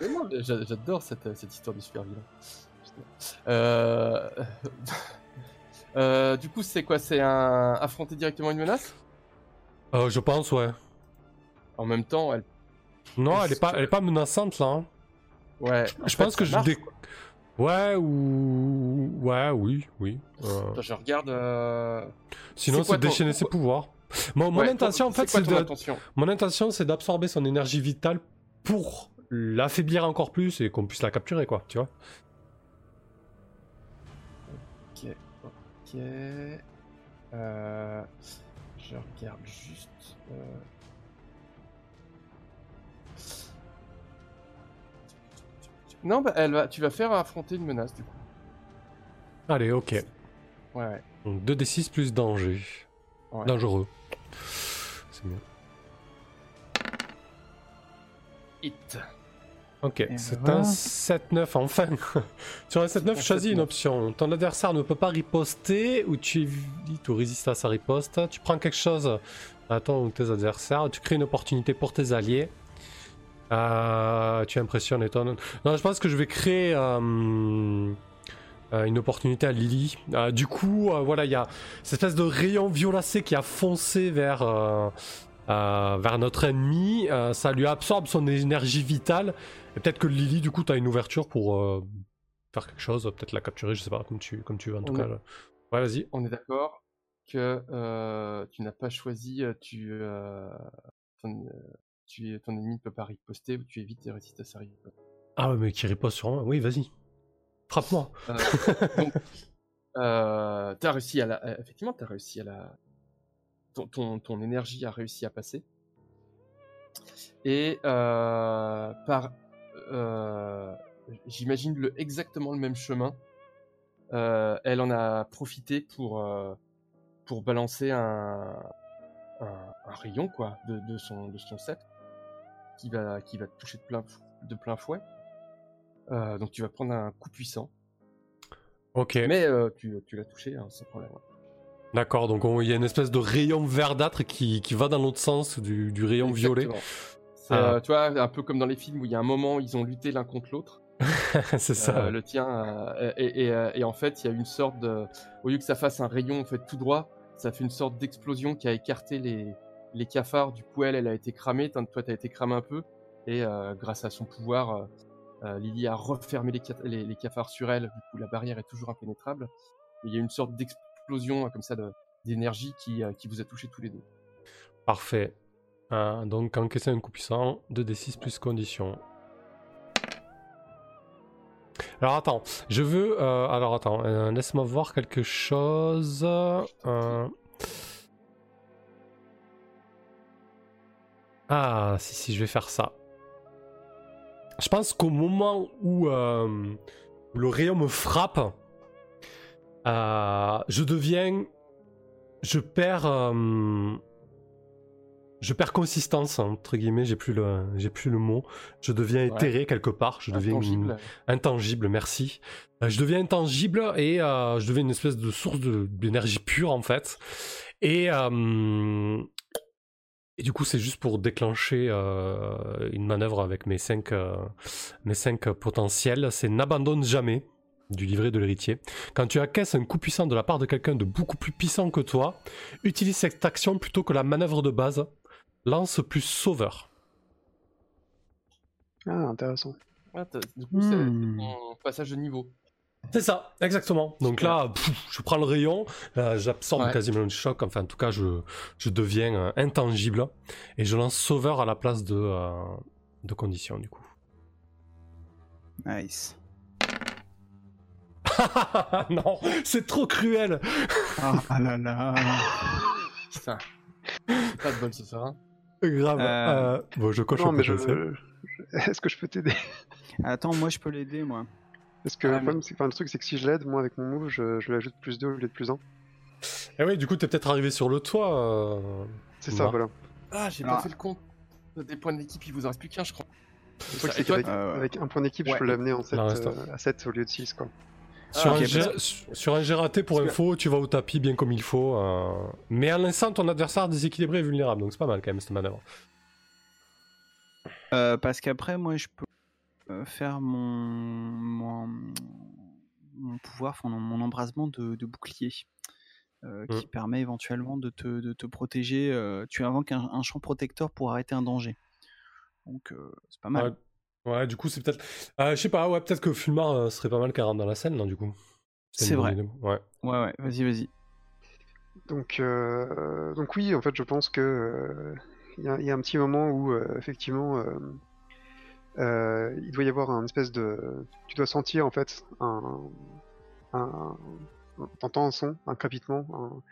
Mais non, mais j'a- J'adore cette, cette histoire du super vilain. Euh... euh, du coup, c'est quoi? C'est un affronter directement une menace? Euh, Je pense, ouais. En même temps, elle. Non, elle est pas, elle est pas menaçante là. hein. Ouais. Je fait, pense que je marche, dé- quoi. Ouais, ou. Ouais, oui, oui. Euh, Attends, je regarde. euh, Sinon, C'est ton- déchaîner ses pouvoirs. Mon, mon ouais, intention, en fait, c'est ton de- intention mon intention, c'est d'absorber son énergie vitale pour l'affaiblir encore plus et qu'on puisse la capturer, quoi. Tu vois Ok. Ok. Euh... Je regarde juste. Non, bah, elle va... tu vas faire affronter une menace du coup. Allez, ok. Ouais, ouais. Donc 2d6 plus danger. Ouais. Dangereux. C'est mieux. Hit. Ok, c'est voilà. un 7-9, enfin. Sur un 7-9, un choisis une 7-9. option. Ton adversaire ne peut pas riposter ou tu évites ou résistes à sa riposte. Tu prends quelque chose à ton ou tes adversaires. Tu crées une opportunité pour tes alliés. Euh, tu impressionnes et. Non, je pense que je vais créer euh, euh, une opportunité à Lily. Euh, du coup, voilà, il y a cette espèce de rayon violacé qui a foncé vers, vers notre ennemi. Ça lui absorbe son énergie vitale. Et peut-être que Lily, du coup, tu as une ouverture pour faire quelque chose, peut-être la capturer, je sais pas, comme tu, comme tu veux en tout On cas. est- là. Ouais, vas-y. On est d'accord que tu n'as pas choisi, tu, ton, ton ennemi ne peut pas riposter ou tu évites et résistes à sa riposte. Ah ouais, mais qui riposte sur moi. Oui, vas-y. Frappe-moi. Euh, donc, euh, t'as réussi à la, euh, effectivement, t'as réussi à la, ton, ton, ton énergie a réussi à passer. Et euh, par, j'imagine le exactement le même chemin. elle en a profité pour pour balancer un un, un rayon quoi de, de son de son set qui va qui va te toucher de plein de plein fouet. Euh, donc tu vas prendre un coup puissant, Ok. mais euh, tu, tu l'as touché hein, sans problème. ouais. D'accord, donc on- il y a une espèce de rayon verdâtre qui, qui va dans l'autre sens du, du rayon violet. Exactement. Ah. euh, tu vois, un peu comme dans les films où il y a un moment où ils ont lutté l'un contre l'autre. c'est ça. Le tien et, et, et en fait il y a une sorte de au lieu que ça fasse un rayon en fait tout droit ça fait une sorte d'explosion qui a écarté les, les cafards du coup elle elle a été cramée toi t'as été cramé un peu. Et euh, grâce à son pouvoir euh, euh, Lily a refermé les, ca- les, les cafards sur elle. Du coup la barrière est toujours impénétrable. Et il y a une sorte d'explosion euh, comme ça d'énergie qui, qui vous a touché tous les deux. Parfait. Donc encaisser un coup puissant, 2d6 plus condition. Alors attends, je veux... euh, alors attends, euh, laisse-moi voir quelque chose. Euh, Ah, si, si, je vais faire ça. Je pense qu'au moment où euh, le rayon me frappe, euh, je deviens... Je perds... euh, je perds consistance entre guillemets j'ai plus le j'ai plus le mot je deviens Ouais. éthéré quelque part je deviens une- intangible intangible merci je deviens intangible et je deviens une espèce de source de- d'énergie pure en fait et euh, et du coup c'est juste pour déclencher euh, une manœuvre avec mes 5 mes cinq potentiels c'est n'abandonne jamais du livret de l'héritier. Quand tu acquiesces un coup puissant de la part de quelqu'un de beaucoup plus puissant que toi, utilise cette action plutôt que la manœuvre de base. Lance plus sauveur. Ah, intéressant. Du coup c'est Hmm. ton passage de niveau C'est ça, exactement. Donc là, pff, je prends le rayon, j'absorbe Ouais. quasiment le choc, enfin en tout cas je, je deviens euh, intangible et je lance sauveur à la place de, euh, de condition du coup. Nice. non, c'est trop cruel. Ah, ah là là. Putain. C'est pas de bol ce soir hein. Grave. Euh, Euh, bon, je coche Non, mais je- Est-ce que je peux t'aider? Attends, moi je peux l'aider, moi. Parce que Ah, le, mais- problème, c'est- enfin, le truc, c'est que si je l'aide, moi, avec mon move, je, je lui ajoute plus 2 au lieu de plus 1. Eh oui, du coup, t'es peut-être arrivé sur le toit. euh, C'est ça, voilà. ah j'ai Ah. pas fait le compte des points d'équipe il vous en reste plus qu'un je crois Le truc, Et c'est toi, qu'avec Euh, avec un point d'équipe, ouais. je peux l'amener en 7, Il en reste à 7 au lieu de 6, quoi. Sur, Ah, un sur- un G raté pour info, tu vas au tapis bien comme il faut. euh, Mais en laissant ton adversaire déséquilibré et vulnérable. Donc c'est pas mal quand même cette manœuvre. Euh, parce qu'après, moi, je peux euh, faire mon, mon, mon pouvoir, enfin, mon embrasement de, de bouclier, euh, qui permet éventuellement de te, de te protéger. euh, tu invoques un, un champ protecteur pour arrêter un danger. Donc, euh, c'est pas mal. Ouais, ouais, du coup, c'est peut-être. Euh, je sais pas, ouais, peut-être que Fulmar euh, serait pas mal qu'elle rentre dans la scène, non, du coup. C'est vrai. idée. Ouais. Ouais, ouais, vas-y, vas-y. Donc, euh, donc oui, en fait, je pense que euh, il y, a- il y a un petit moment où euh, effectivement, euh, il doit y avoir un espèce de, tu dois sentir en fait un, un, t'entends un son, un crépitement. En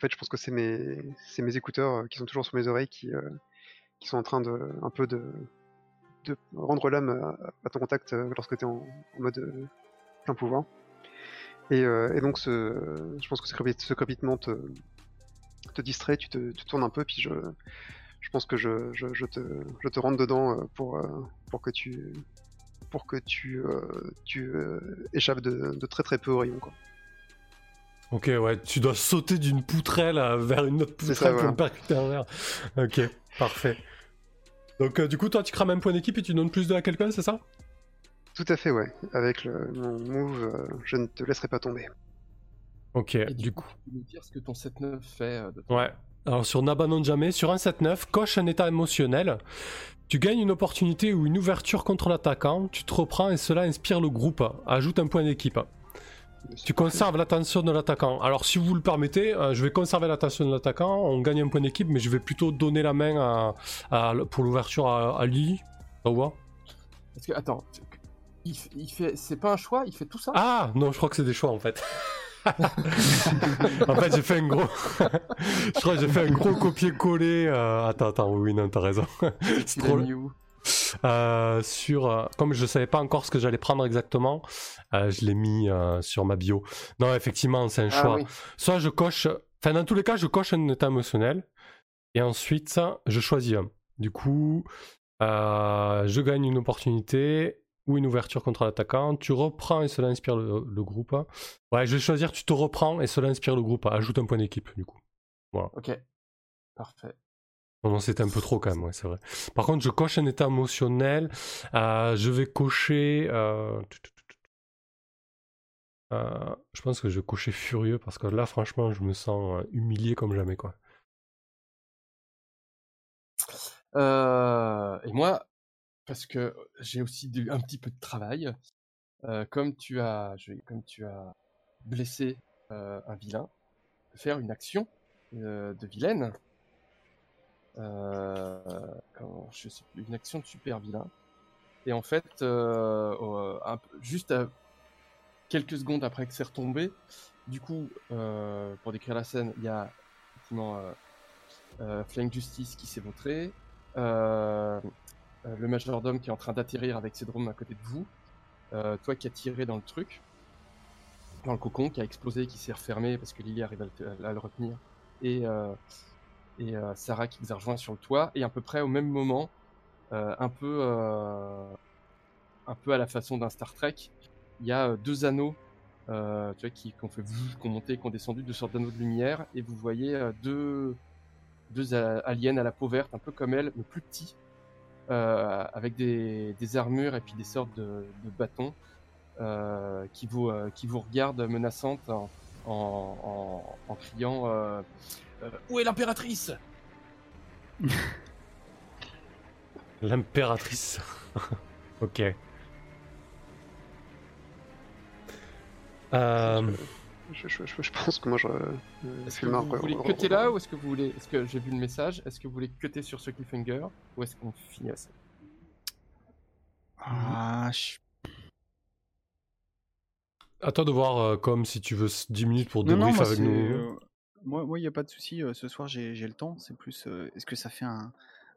fait, je pense que c'est mes, écouteurs euh, qui sont toujours sur mes oreilles qui, euh, qui sont en train de, un peu de, rendre l'âme à, ton contact lorsque tu es en, mode plein pouvoir. Et, donc, je pense que ce, crépi- ce crépitement te, distrait, tu te, tournes un peu, puis je, pense que je, te, rentre dedans pour, pour que tu, pour que tu, euh, tu euh, échappes de, de très très peu au rayon. Quoi. Ok, ouais, tu dois sauter d'une poutrelle euh, vers une autre poutrelle ça, pour voilà. percuter un verre. Ok, parfait. Donc, euh, du coup, toi, tu crames un point d'équipe et tu donnes plus de à quelqu'un, c'est ça? Tout à fait, ouais. Avec le, mon move, euh, je ne te laisserai pas tomber. Ok, Et du coup. tu peux nous dire ce que ton 7-9 fait euh, de ton- Ouais. Alors sur N'abandonne jamais, sur un 7-9, coche un état émotionnel. Tu gagnes une opportunité ou une ouverture contre l'attaquant, tu te reprends et cela inspire le groupe. Ajoute un point d'équipe. Tu conserves l'attention de l'attaquant. Alors si vous le permettez, euh, je vais conserver l'attention de l'attaquant, on gagne un point d'équipe, mais je vais plutôt donner la main à, à- pour l'ouverture à, à Lily. Ça va Parce que, attends, il, f- il fait, c'est pas un choix, il fait tout ça? Ah non, je crois que c'est des choix en fait. en fait, j'ai fait un gros. je crois que j'ai fait un gros copier-coller. euh, Attends, attends, oui, non, t'as raison. c'est trop. Euh, sur, euh, comme je savais pas encore ce que j'allais prendre exactement, je l'ai mis sur ma bio. Non, effectivement, c'est un Ah choix. oui. Soit je coche, enfin dans tous les cas, je coche un état émotionnel. Et ensuite, je choisis un. Du coup, je gagne une opportunité ou une ouverture contre l'attaquant. Tu reprends et cela inspire le, le groupe. Ouais, je vais choisir tu te reprends et cela inspire le groupe. Ajoute un point d'équipe, du coup. Voilà. Ok. Parfait. Non, non, c'était un peu trop quand même, ouais, c'est vrai. Par contre, je coche un état émotionnel. Euh, je vais cocher. euh, euh, je pense que je vais cocher furieux parce que là, franchement, je me sens humilié comme jamais, quoi. Et moi, parce que j'ai aussi un petit peu de travail, comme tu as, je- comme tu as blessé un vilain, faire une action de vilaine. Une action de super vilain. Et en fait, euh, juste quelques secondes après que c'est retombé, du coup, pour décrire la scène, il y a effectivement Flying Justice qui s'est vautré, euh, le majordome qui est en train d'atterrir avec ses drones à côté de vous, euh, toi qui as tiré dans le truc, dans le cocon, qui a explosé, qui s'est refermé parce que Lily arrive à le, retenir, et, euh, et Sarah qui vous a rejoint sur le toit, et à peu près au même moment, un peu à la façon d'un Star Trek, il y a deux anneaux tu vois, qui, ont fait qui ont monté, qui ont descendu, deux sortes d'anneaux de lumière, et vous voyez deux, aliens à la peau verte, un peu comme elle, mais plus petits, euh, avec des, des armures et puis des sortes de, de bâtons euh, qui, vous, euh, qui vous regardent menaçantes en, en, en- en criant Où est l'impératrice? L'impératrice. ok. Euh, Je, je- je- je pense que moi, je. euh, Est-ce que vous re- voulez cutter là ou est-ce que vous voulez. Est-ce que j'ai vu le message Est-ce que vous voulez cutter sur ce cliffhanger ou est-ce qu'on finit à ça Ah, je- à toi de voir euh, comme si tu veux 10 minutes pour Non, non, débrief moi, avec nous. euh, moi, moi, il n'y a pas de souci. euh, ce soir, j'ai le temps. C'est plus, euh, est-ce que ça fait un,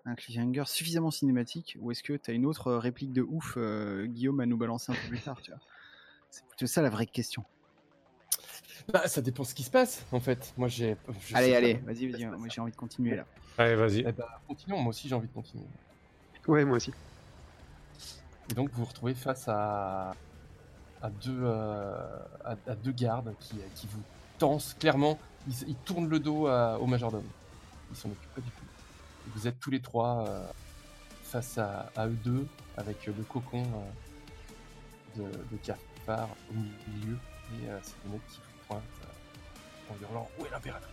un cliffhanger suffisamment cinématique ou est-ce que tu as une autre réplique de ouf, euh, Guillaume, à nous balancer un peu plus tard, tu vois? C'est plutôt ça la vraie question. Bah, ça dépend ce qui se passe en fait. Moi j'ai. allez, allez, vas-y, vas-y. Moi, j'ai envie de continuer là. Allez, vas-y. Eh bah, continuons, moi aussi j'ai envie de continuer. Ouais, moi aussi. Et donc vous vous retrouvez face à, à, deux, euh, à, à deux gardes qui, qui vous tensent clairement. Ils, ils tournent le dos à- au majordome. Ils s'en occupent pas du tout. Et vous êtes tous les trois euh, face à, à eux deux avec euh, le cocon euh, de, de cafard au milieu. Et euh, c'est des mecs qui euh, en hurlant Où est l'impératrice?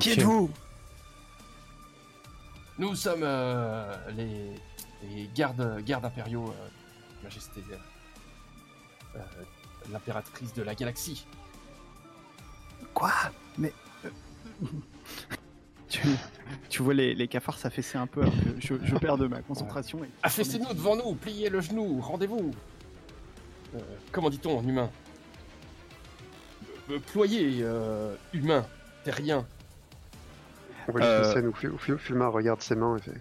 Qui êtes-vous? Nous sommes euh, les, les gardes, gardes impériaux, euh, Majesté, euh, l'impératrice de la galaxie. Quoi? Mais. tu, tu vois les, les cafards s'affaisser un peu alors que je, je perds de ma concentration. Et... Affaissez-nous devant nous, pliez le genou, rendez-vous. Comment dit-on en humain? Euh, Ployez, euh, humain, terrien. On voit juste Euh, une scène où, où Ful- Fulmar regarde ses mains et fait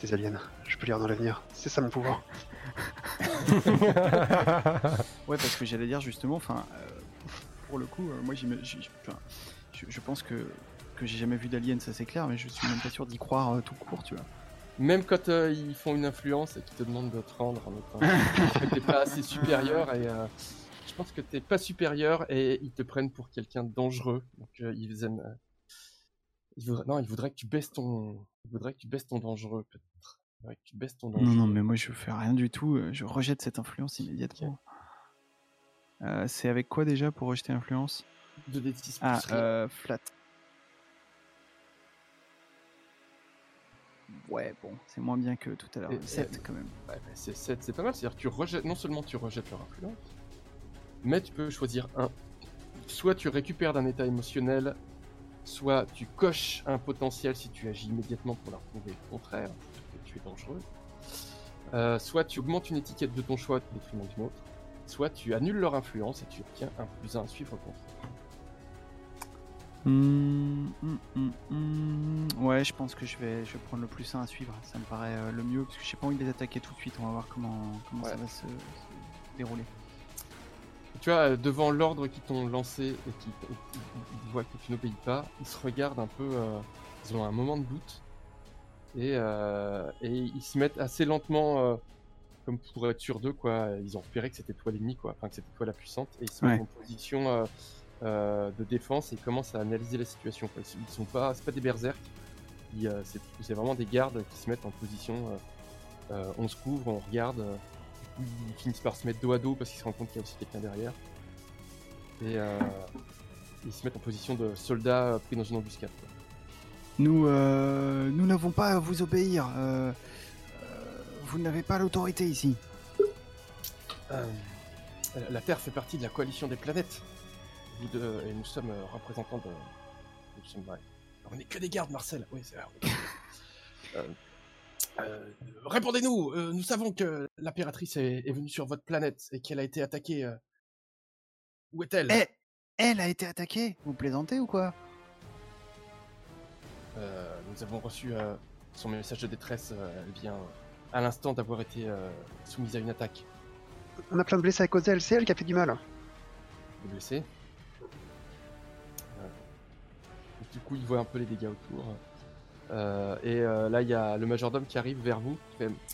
Des aliens, je peux lire dans l'avenir. C'est ça mon pouvoir. Ouais, parce que j'allais dire justement, enfin, euh, pour le coup, euh, moi j'ai- enfin, je, je pense que, que j'ai jamais vu d'alien, ça c'est clair, mais je suis même pas sûr d'y croire euh, tout court, tu vois. Même quand euh, ils font une influence et qu'ils te demandent de te rendre en étant que t'es pas assez supérieur et euh, je pense que t'es pas supérieur et ils te prennent pour quelqu'un de dangereux. Donc euh, ils aiment. euh, ils voudraient, non, ils voudraient que tu baisses ton. Ils voudraient que tu baisses ton dangereux peut-être. Tu baisses ton. Non, non, mais moi je fais rien du tout, euh, je rejette cette influence immédiatement. Euh, c'est avec quoi déjà pour rejeter l'influence? 2d6 Ah, euh, flat. Ouais, bon, c'est moins bien que tout à l'heure. Et- 7 quand même. Ouais, c'est c'est- c'est pas mal. C'est-à-dire que tu rejettes, non seulement tu rejettes leur influence, mais tu peux choisir un. Soit tu récupères d'un état émotionnel, soit tu coches un potentiel si tu agis immédiatement pour leur prouver le contraire, que tu es dangereux. Euh, soit tu augmentes une étiquette de ton choix au détriment d'une autre, soit tu annules leur influence et tu obtiens un plus un à suivre contre. Hmm. Ouais, je pense que je vais, je vais prendre le plus 1 à suivre. Ça me paraît euh, le mieux, parce que j'ai pas envie de les attaquer tout de suite. On va voir comment, comment ça va se, se dérouler. Tu vois, devant l'ordre qu'ils t'ont lancé et qui ils voient que tu n'obéis pas, ils se regardent un peu. euh, ils ont un moment de doute et, euh, et ils se mettent assez lentement, euh, comme pour être sûr d'eux, quoi. Ils ont repéré que c'était toi l'ennemi, quoi. Enfin, que c'était toi la puissante et ils se mettent en position de défense et ils commencent à analyser la situation. Quoi. Ils sont pas, c'est pas des euh, c'est vraiment des gardes qui se mettent en position. on se couvre, on regarde. Coup, ils finissent par se mettre dos à dos parce qu'ils se rendent compte qu'il y a aussi quelqu'un derrière. Et euh, ils se mettent en position de soldats pris dans une embuscade. quoi. Nous, euh, nous n'avons pas à vous obéir. euh, euh, vous n'avez pas l'autorité ici. Euh, la Terre fait partie de la coalition des planètes. Deux, et nous sommes euh, représentants de. Nous sommes, ouais. On n'est que des gardes, Marcel. Oui, c'est vrai. Euh, euh, Répondez-nous. euh, nous savons que l'impératrice est, est venue sur votre planète et qu'elle a été attaquée. euh. Où est-elle? Eh, elle a été attaquée. Vous plaisantez ou quoi? Nous avons reçu son message de détresse. elle vient à l'instant d'avoir été soumise à une attaque. On a plein de blessés à cause d'elle, c'est elle qui a fait du mal. des blessés. Du coup, il voit un peu les dégâts autour. Euh, et euh, là, il y a le majordome qui arrive vers vous.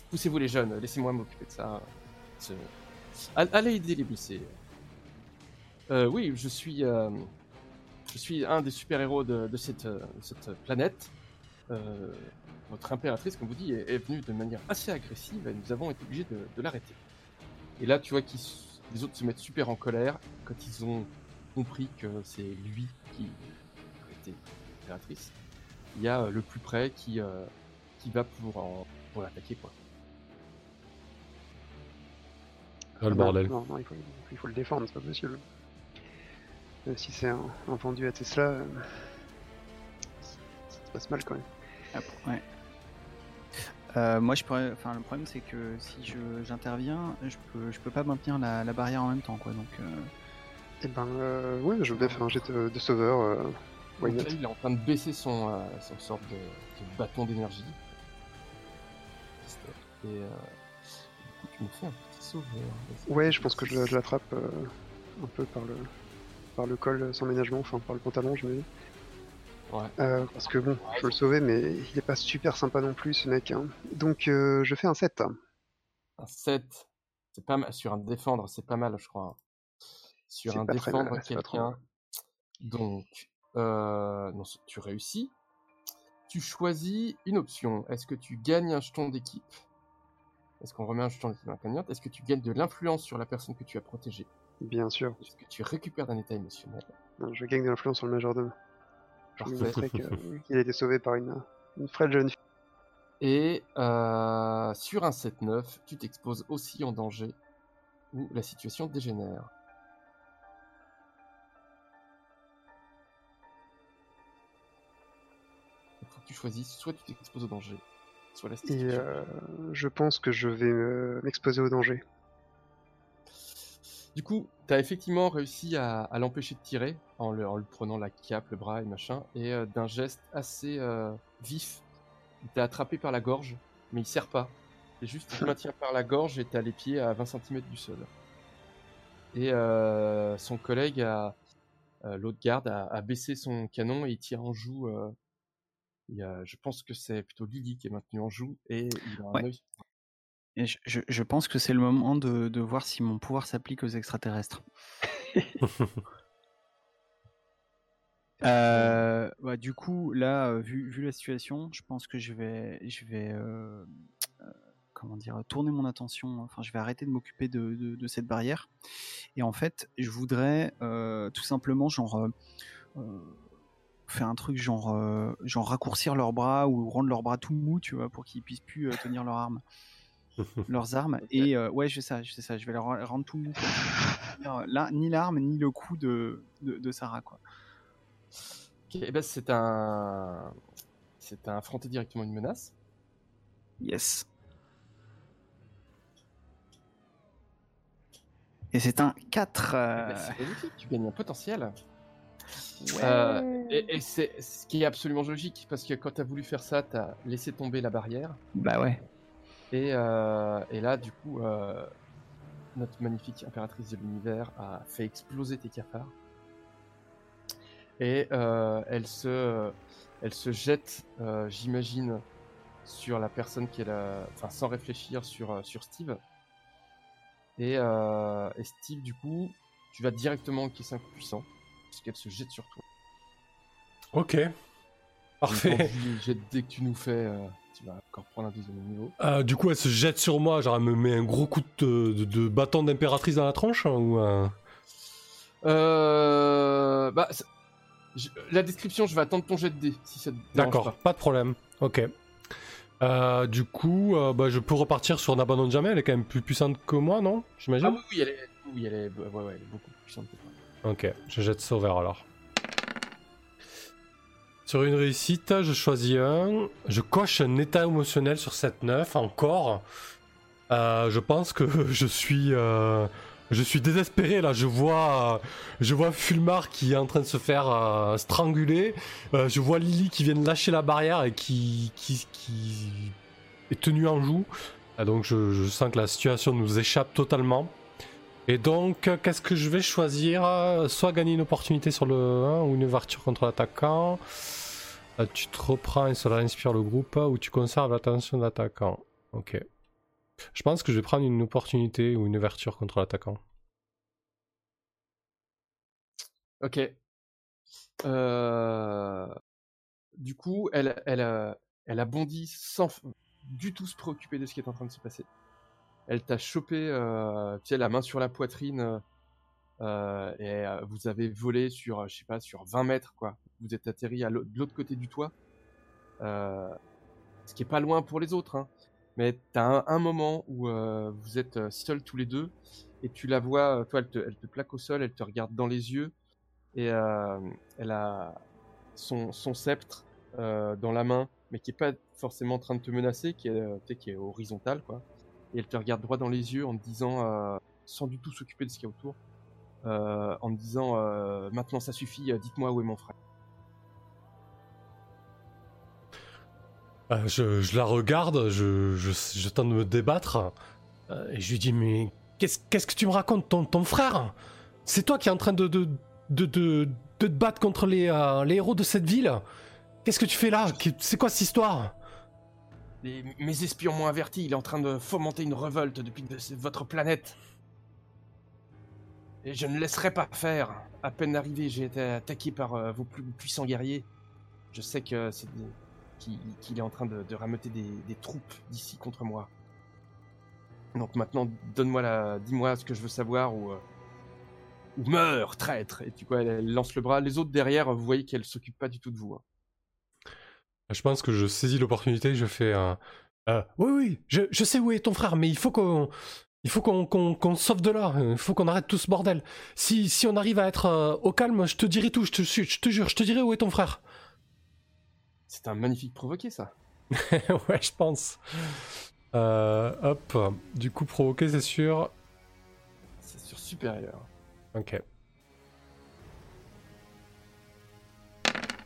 Poussez-vous les jeunes, laissez-moi m'occuper de ça. Allez aider les blessés. Euh, oui, je suis, je suis un des super-héros de, cette, planète. Votre impératrice, comme vous dites, est, venue de manière assez agressive et nous avons été obligés de, l'arrêter. Et là, tu vois que les autres se mettent super en colère quand ils ont compris que c'est lui qui était l'impératrice. Il y a euh, le plus près qui, euh, qui va pour, en- pour l'attaquer. quoi. Ah, le Non, bordel. Non, non, il faut, il faut le défendre, c'est pas possible. Euh, si c'est un, un vendu à Tesla, euh, ça se passe mal quand même. Ah, ouais. Euh, moi, je pourrais. Enfin, le problème, c'est que si je j'interviens, je peux, je peux pas maintenir la, la barrière en même temps, quoi. Donc, euh, Eh ben, euh, ouais, je bien faire un jet de, de sauveur. Euh, Donc là, il est en train de baisser son, euh, son sorte de, de bâton d'énergie. Et euh, du coup, tu me fais un petit sauveur. Ouais, je pense que je, je l'attrape euh, un peu par le, par le col sans ménagement, enfin par le pantalon, je me dis. Ouais. Euh, parce que bon, je veux le sauver, mais il est pas super sympa non plus, ce mec. hein. Donc, euh, je fais un 7. Un 7, c'est pas mal. Sur un défendre, c'est pas mal, je crois. Sur un défendre quelqu'un. Donc, euh, non, tu réussis. Tu choisis une option. Est-ce que tu gagnes un jeton d'équipe? Est-ce qu'on remet un jeton d'équipe inconvéniente Est-ce que tu gagnes de l'influence sur la personne que tu as protégée? Bien sûr. Est-ce que tu récupères d'un état émotionnel? Non, je gagne de l'influence sur le majordome. Parfait. qu'il a été sauvé par une, une frêle jeune fille. Et euh, sur un 7-9, tu t'exposes aussi en danger où la situation dégénère. Tu choisisses, soit tu t'exposes au danger, soit la Et euh, je pense que je vais euh, m'exposer au danger. Du coup, tu as effectivement réussi à, à l'empêcher de tirer en, le, en prenant la cape, le bras et machin, et euh, d'un geste assez euh, vif, il t'a attrapé par la gorge, mais il serre pas. C'est juste il te maintient par la gorge et t'as les pieds à 20 cm du sol. Et euh, son collègue, a, l'autre garde, a, a baissé son canon et il tire en joue. Il y a- je pense que c'est plutôt Lily qui est maintenue en joue et il a un Ouais. œil et je, je- je pense que c'est le moment de, de voir si mon pouvoir s'applique aux extraterrestres. Euh, bah, du coup, là, euh, vu, vu la situation, je pense que je vais, je vais, euh, comment dire, tourner mon attention. Enfin, je vais arrêter de m'occuper de, de- de cette barrière. Et en fait, je voudrais tout simplement, genre, faire un truc genre, euh, genre raccourcir leurs bras ou rendre leurs bras tout mous, tu vois, pour qu'ils puissent plus euh, tenir leurs armes, leurs armes. Et euh, ouais, je fais ça, je fais ça. Je vais leur rendre tout mou. là, ni l'arme ni le cou de, de, de Sarah, quoi. Ok, eh ben, c'est un. C'est à affronter directement une menace. Yes. Et c'est un 4. Eh euh, ben, c'est magnifique, tu gagnes un potentiel. Ouais. Euh, et et c'est ce qui est absolument logique, parce que quand tu as voulu faire ça, tu as laissé tomber la barrière. Bah ouais. Et, euh, et là, du coup, euh, notre magnifique impératrice de l'univers a fait exploser tes cafards. Et euh, elle, se, elle se jette, euh, j'imagine, sur la personne qui est là, enfin sans réfléchir, sur, sur Steve. Et, euh, et Steve, du coup, tu vas directement encaisser un coup puissant, puisqu'elle se jette sur toi. Ok. Parfait. dès que tu nous fais, euh, tu vas encore prendre un deuxième niveau. Euh, du coup, elle se jette sur moi, genre elle me met un gros coup de, de- de bâton d'impératrice dans la tronche hein, ou euh, Euh, bah, je- la description, je vais attendre ton jet de dés, si ça te dérange D'accord, pas. pas de problème. Ok. Du coup, bah, je peux repartir sur n'abandonne jamais. Elle est quand même plus puissante que moi, non? Ah J'imagine. oui, oui, elle est, oui, elle est, ouais, ouais, elle est beaucoup plus puissante que toi. Ok, je jette Sauveur alors. Sur une réussite, je choisis un. Je coche un état émotionnel sur 7-9 encore. Euh, je pense que je suis, euh, je suis désespéré là. Je vois, je vois Fulmar qui est en train de se faire euh, stranguler. Je vois Lily qui vient de lâcher la barrière et qui, qui, qui est tenue en joue. Donc je sens que la situation nous échappe totalement. Et donc, euh, qu'est-ce que je vais choisir? Euh, Soit gagner une opportunité sur le 1 ou une ouverture contre l'attaquant. Euh, tu te reprends et cela inspire le groupe ou tu conserves l'attention de l'attaquant. Ok. Je pense que je vais prendre une opportunité ou une ouverture contre l'attaquant. Ok. Euh, Du coup, elle, elle, a, elle a bondi sans du tout se préoccuper de ce qui est en train de se passer. Elle t'a chopé, euh, la main sur la poitrine, euh, euh, et vous avez volé sur, je sais pas, sur 20 mètres, quoi. Vous êtes atterri à de l'autre côté du toit, ce qui est pas loin pour les autres, hein. Mais t'as un, un moment où vous êtes seuls tous les deux, et tu la vois, toi, elle te, plaque au sol, elle te regarde dans les yeux, et elle a son, sceptre dans la main, mais qui est pas forcément en train de te menacer, qui est, qui est horizontal, quoi. Et elle te regarde droit dans les yeux en te disant, euh, sans du tout s'occuper de ce qu'il y a autour, euh, en te disant, euh, maintenant ça suffit, dites-moi où est mon frère. Je, la regarde, je, tente de me débattre. et je lui dis Mais qu'est-ce que tu me racontes ton, frère? C'est toi qui es en train de, te battre contre les, héros de cette ville? Qu'est-ce que tu fais là? C'est quoi cette histoire? Mes espions m'ont averti, il est en train de fomenter une révolte depuis votre planète. Et je ne laisserai pas faire. À peine arrivé, j'ai été attaqué par euh, vos plus puissants guerriers. Je sais que c'est qu'il est en train de, de rameuter des, troupes d'ici contre moi. Donc maintenant, donne-moi la, dis-moi ce que je veux savoir ou euh, ou meurs, traître. Et tu vois, elle, elle lance le bras. Les autres derrière, vous voyez qu'elle s'occupe pas du tout de vous. hein. Je pense que je saisis l'opportunité, je fais un. euh, oui, oui, je, je sais où est ton frère, mais il faut qu'on. Il faut qu'on sauve de là, il faut qu'on arrête tout ce bordel. Si, si on arrive à être euh, au calme, je te dirai tout, je te, je te jure, je te dirai où est ton frère. C'est un magnifique provoqué, ça. ouais, je pense. Euh, hop, du coup, provoqué, c'est sûr. C'est sur supérieur. Ok.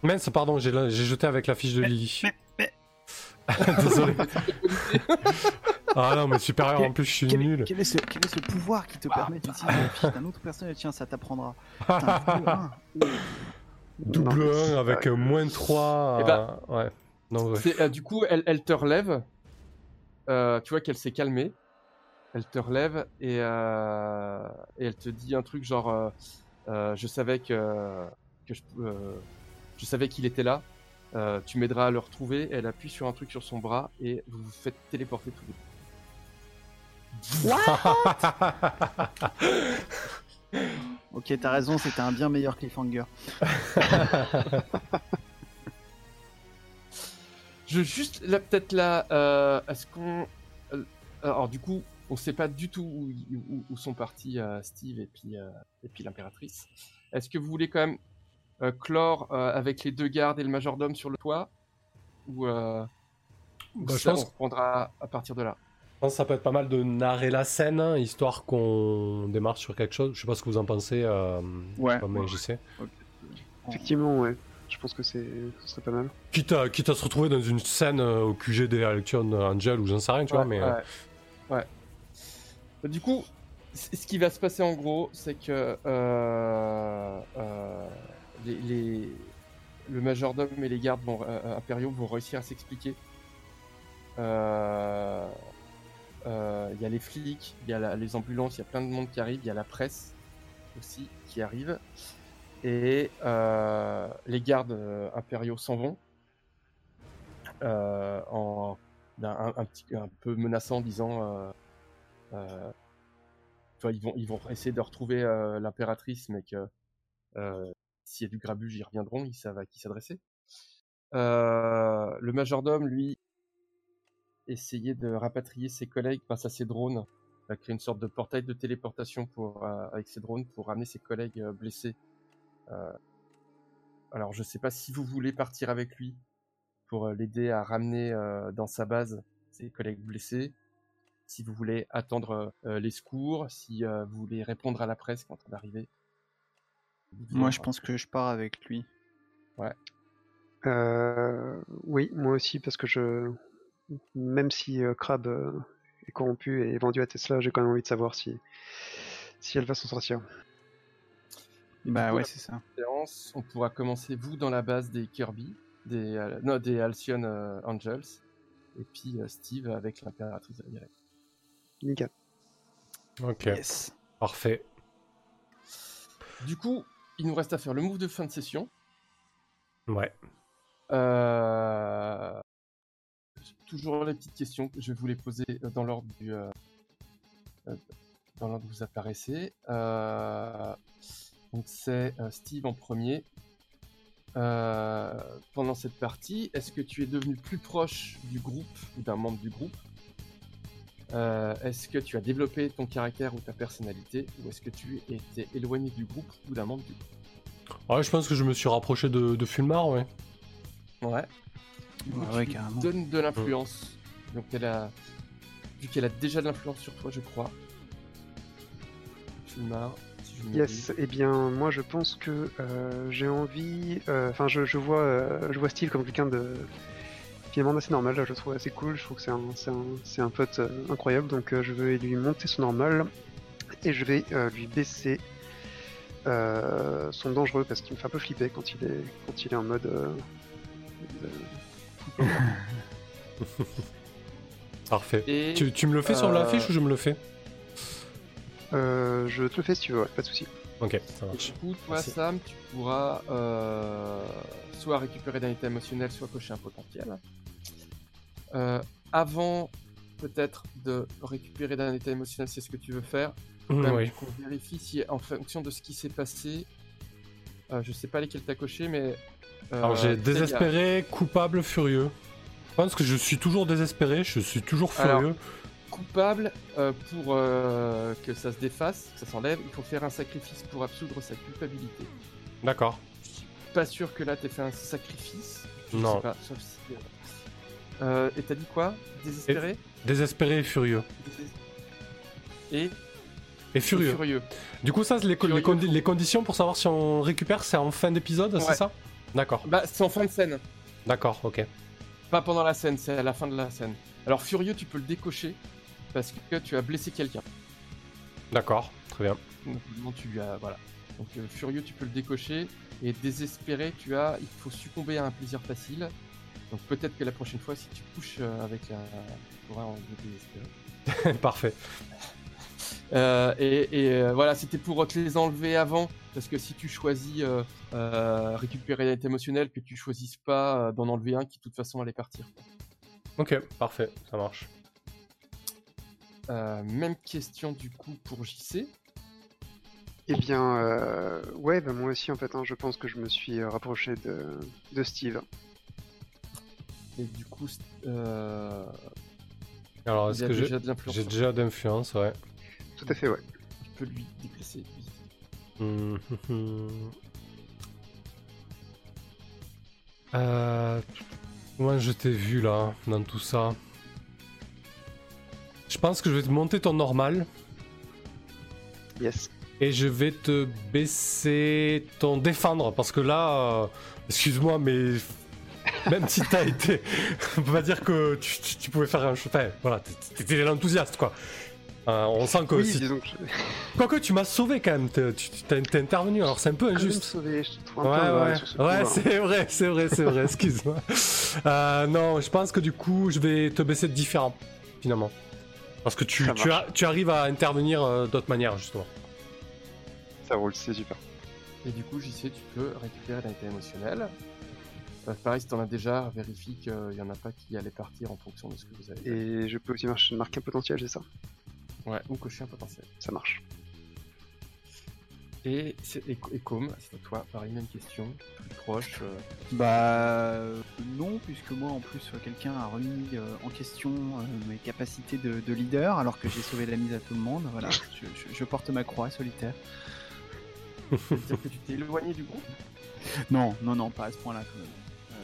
Mince, pardon, j'ai la- j'ai jeté avec la fiche de Lily. mais- mais- Désolé. ah non, mais supérieur en plus, je suis Quel, nul. quel est ce, quel est ce pouvoir qui te permet d'utiliser la fiche d'un autre personnage? Tiens, ça t'apprendra. Putain, double un. Double Non, 1 c'est avec euh, moins 3. Eh ben, ouais. Non, ouais. C'est, euh, du coup, elle, elle te relève. Euh, tu vois qu'elle s'est calmée. Elle te relève et, euh, et elle te dit un truc genre euh, euh, Je savais que, que je, euh, je savais qu'il était là. Euh, tu m'aideras à le retrouver. Elle appuie sur un truc sur son bras et vous vous faites téléporter tous les deux. Ok, t'as raison, c'était un bien meilleur cliffhanger. Je juste là peut-être là. euh, Est-ce qu'on euh, alors du coup on sait pas du tout où, où- où sont partis euh, Steve et puis et puis l'impératrice. Est-ce que vous voulez quand même clore euh, avec les deux gardes et le majordome sur le toit ou, euh, Bah, je ça, pense- on reprendra à partir de là. Je pense que ça peut être pas mal de narrer la scène, hein, histoire qu'on démarre sur quelque chose. Je sais pas ce que vous en pensez, euh, Ouais. comme JC. Effectivement, ouais. Je pense que c'est, ce serait pas mal. Quitte à, quitte à se retrouver dans une scène euh, au QG des Elections Angel ou j'en sais rien, tu vois, Ouais, mais. euh, ouais. Ouais. Bah, du coup, ce qui va se passer en gros, c'est que euh, euh, les, le majordome et les gardes vont, euh, impériaux vont réussir à s'expliquer. Euh, euh, Il y a les flics, il y a les ambulances, il y a plein de monde qui arrive, il y a la presse aussi qui arrive. Et euh, les gardes euh, impériaux s'en vont euh, en d'un- un, petit, un peu menaçant, en disant euh, euh, ils vont ils vont essayer de retrouver euh, l'impératrice, mais que euh, s'il y a du grabuge, ils reviendront, ils savent à qui s'adresser. Euh, le majordome, lui, essayait de rapatrier ses collègues grâce à ses drones. Il a créé une sorte de portail de téléportation euh, avec ses drones pour ramener ses collègues euh, blessés. Alors, je sais pas si vous voulez partir avec lui pour l'aider à ramener dans sa base ses collègues blessés. Si vous voulez attendre les secours, si vous voulez répondre à la presse quand on arrive. Moi, je pense que je pars avec lui. Euh, oui, moi aussi, parce que je. Même si euh, Crab euh, est corrompu et vendu à Tesla, j'ai quand même envie de savoir si, si elle va s'en sortir. Bah coup, ouais, c'est ça. séance, on pourra commencer vous dans la base des Kirby, des, euh, non, des Halcyon euh, Angels, et puis euh, Steve avec l'impératrice de la galaxie. Nickel. Ok, Yes. parfait. Du coup, il nous reste à faire le move de fin de session. Ouais. Euh, Toujours les petites questions que je vais vous les poser euh, dans l'ordre du, euh, dans l'ordre où vous apparaissez. Euh, Donc c'est Steve en premier. Pendant cette partie, est-ce que tu es devenu plus proche du groupe ou d'un membre du groupe? Euh, Est-ce que tu as développé ton caractère ou ta personnalité Ou est-ce que tu étais éloigné du groupe ou d'un membre du groupe? Ouais, je pense que je me suis rapproché de, de Fulmar, ouais. Ouais. Du coup, Ouais, tu ouais, lui carrément. donnes de l'influence. Donc elle a. Vu qu'elle a déjà de l'influence sur toi, je crois. Fulmar, si je ne Yes, eh bien, moi je pense que euh, j'ai envie. euh, Enfin, je, je vois, euh, je vois Steve comme quelqu'un de finalement assez normal. Je le trouve assez cool. Je trouve que c'est un, c'est un, c'est un pote euh, incroyable. Donc, euh, je vais lui monter son normal et je vais euh, lui baisser euh, son dangereux parce qu'il me fait un peu flipper quand il est, quand il est en mode. euh, de- Parfait. Et Tu, tu me le fais sur euh, l'affiche ou je me le fais? Euh, je te le fais si tu veux, ouais, pas de souci. Ok, ça Et marche. du coup, toi, Merci. Sam, tu pourras euh, soit récupérer d'un état émotionnel, soit cocher un potentiel. Euh, avant, peut-être, de récupérer d'un état émotionnel, c'est ce que tu veux faire. Mm, même oui. qu'on vérifie si, en fonction de ce qui s'est passé, euh, je sais pas lesquels t'as coché, mais. euh, Alors j'ai désespéré, coupable, furieux. Je pense que je suis toujours désespéré, je suis toujours Alors, furieux. coupable, euh, pour euh, que ça se défasse, que ça s'enlève, il faut faire un sacrifice pour absoudre sa culpabilité. D'accord. Pas sûr que là t'aies fait un sacrifice. Je Non. sais pas, sauf si. Euh, et t'as dit quoi? Désespéré? Désespéré et furieux. Et, Et furieux. furieux. Du coup, ça, les, co- les, Furieux. condi- les conditions pour savoir si on récupère, c'est en fin d'épisode, c'est ça? D'accord, Bah, c'est en fin de scène. d'accord, ok. Pas pendant la scène, c'est à la fin de la scène. Alors, furieux, tu peux le décocher parce que tu as blessé quelqu'un. D'accord, très bien. Donc, tu as. Voilà. Donc, euh, furieux, tu peux le décocher. Et désespéré, tu as. Il faut succomber à un plaisir facile. Donc, peut-être que la prochaine fois, si tu couches euh, avec la. Tu pourras en désespérer. Parfait. Euh, et et, euh, voilà, c'était pour te les enlever avant. Parce que si tu choisis euh, euh, récupérer l'état émotionnel, que tu choisisses pas euh, d'en enlever un qui, de toute façon, allait partir. Ok, parfait, ça marche. Euh, même question du coup pour JC. Eh bien, euh, ouais, bah, moi aussi en fait, hein, je pense que je me suis rapproché de, de Steve. Et du coup, euh, Alors, est-ce que j'ai déjà j'ai d'influence, ouais. Tout à fait, ouais. Tu peux lui déplacer. Euh, Comment je t'ai vu là, dans tout ça? Je pense que je vais te monter ton normal Yes. et je vais te baisser ton défendre parce que là, euh, excuse-moi, mais même si t'as été, on peut pas dire que tu, tu- tu pouvais faire un chemin. Voilà, t'étais l'enthousiaste quoi. Euh, on sent que Oui, si- disons que je... Quoique tu m'as sauvé quand même, t'es- intervenu, alors c'est un peu Ah, je vais me injuste. sauver, je te trouve Ouais, un peu ouais, sur ce ouais, hein. c'est vrai, c'est vrai, c'est vrai, excuse-moi. Euh, non, je pense que du coup, je vais te baisser de différent, finalement. Parce que tu, tu, marche. as- tu arrives à intervenir euh, d'autres manières, justement. Ça roule, c'est super. Et du coup, JC, tu peux récupérer l'état émotionnel. Euh, pareil, si t'en as déjà, vérifie qu'il n'y en a pas qui allaient partir en fonction de ce que vous avez. Et je peux aussi marcher- marquer un potentiel, c'est ça? Ouais, ou cocher un potentiel. Ça marche. Et, c'est- et, et Com, c'est à toi, pareil, même question, plus proche. euh, Bah euh, non, puisque moi en plus quelqu'un a remis euh, en question euh, mes capacités de, de leader alors que j'ai sauvé la mise à tout le monde. Voilà, je, je- je porte ma croix solitaire. C'est-à-dire que tu t'es éloigné du groupe? Non, non, non, pas à ce point-là. de même.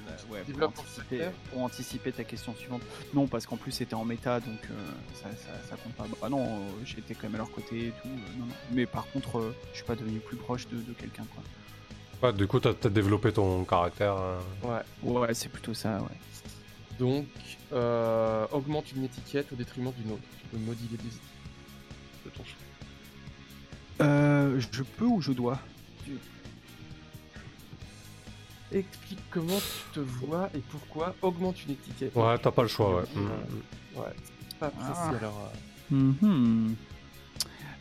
Euh, ouais, pour, anticiper, caractère. pour anticiper ta question suivante. Non, parce qu'en plus c'était en méta, donc euh, ça, ça, ça compte pas. Bah non, euh, j'étais quand même à leur côté et tout. euh, non, non. Mais par contre, euh, je suis pas devenu plus proche de, de quelqu'un, quoi. Ouais, du coup, t'as as développé ton caractère. euh. Ouais. Ouais, c'est plutôt ça, ouais. Donc, euh, augmente une étiquette au détriment d'une autre. Tu peux moduler des étiquettes de ton choix. Euh, je peux ou je dois? Explique comment tu te vois et pourquoi augmente une étiquette. Ouais, t'as pas le choix, ouais. Euh, Mm. Ouais, c'est pas précis Ah. alors. euh, Mhm.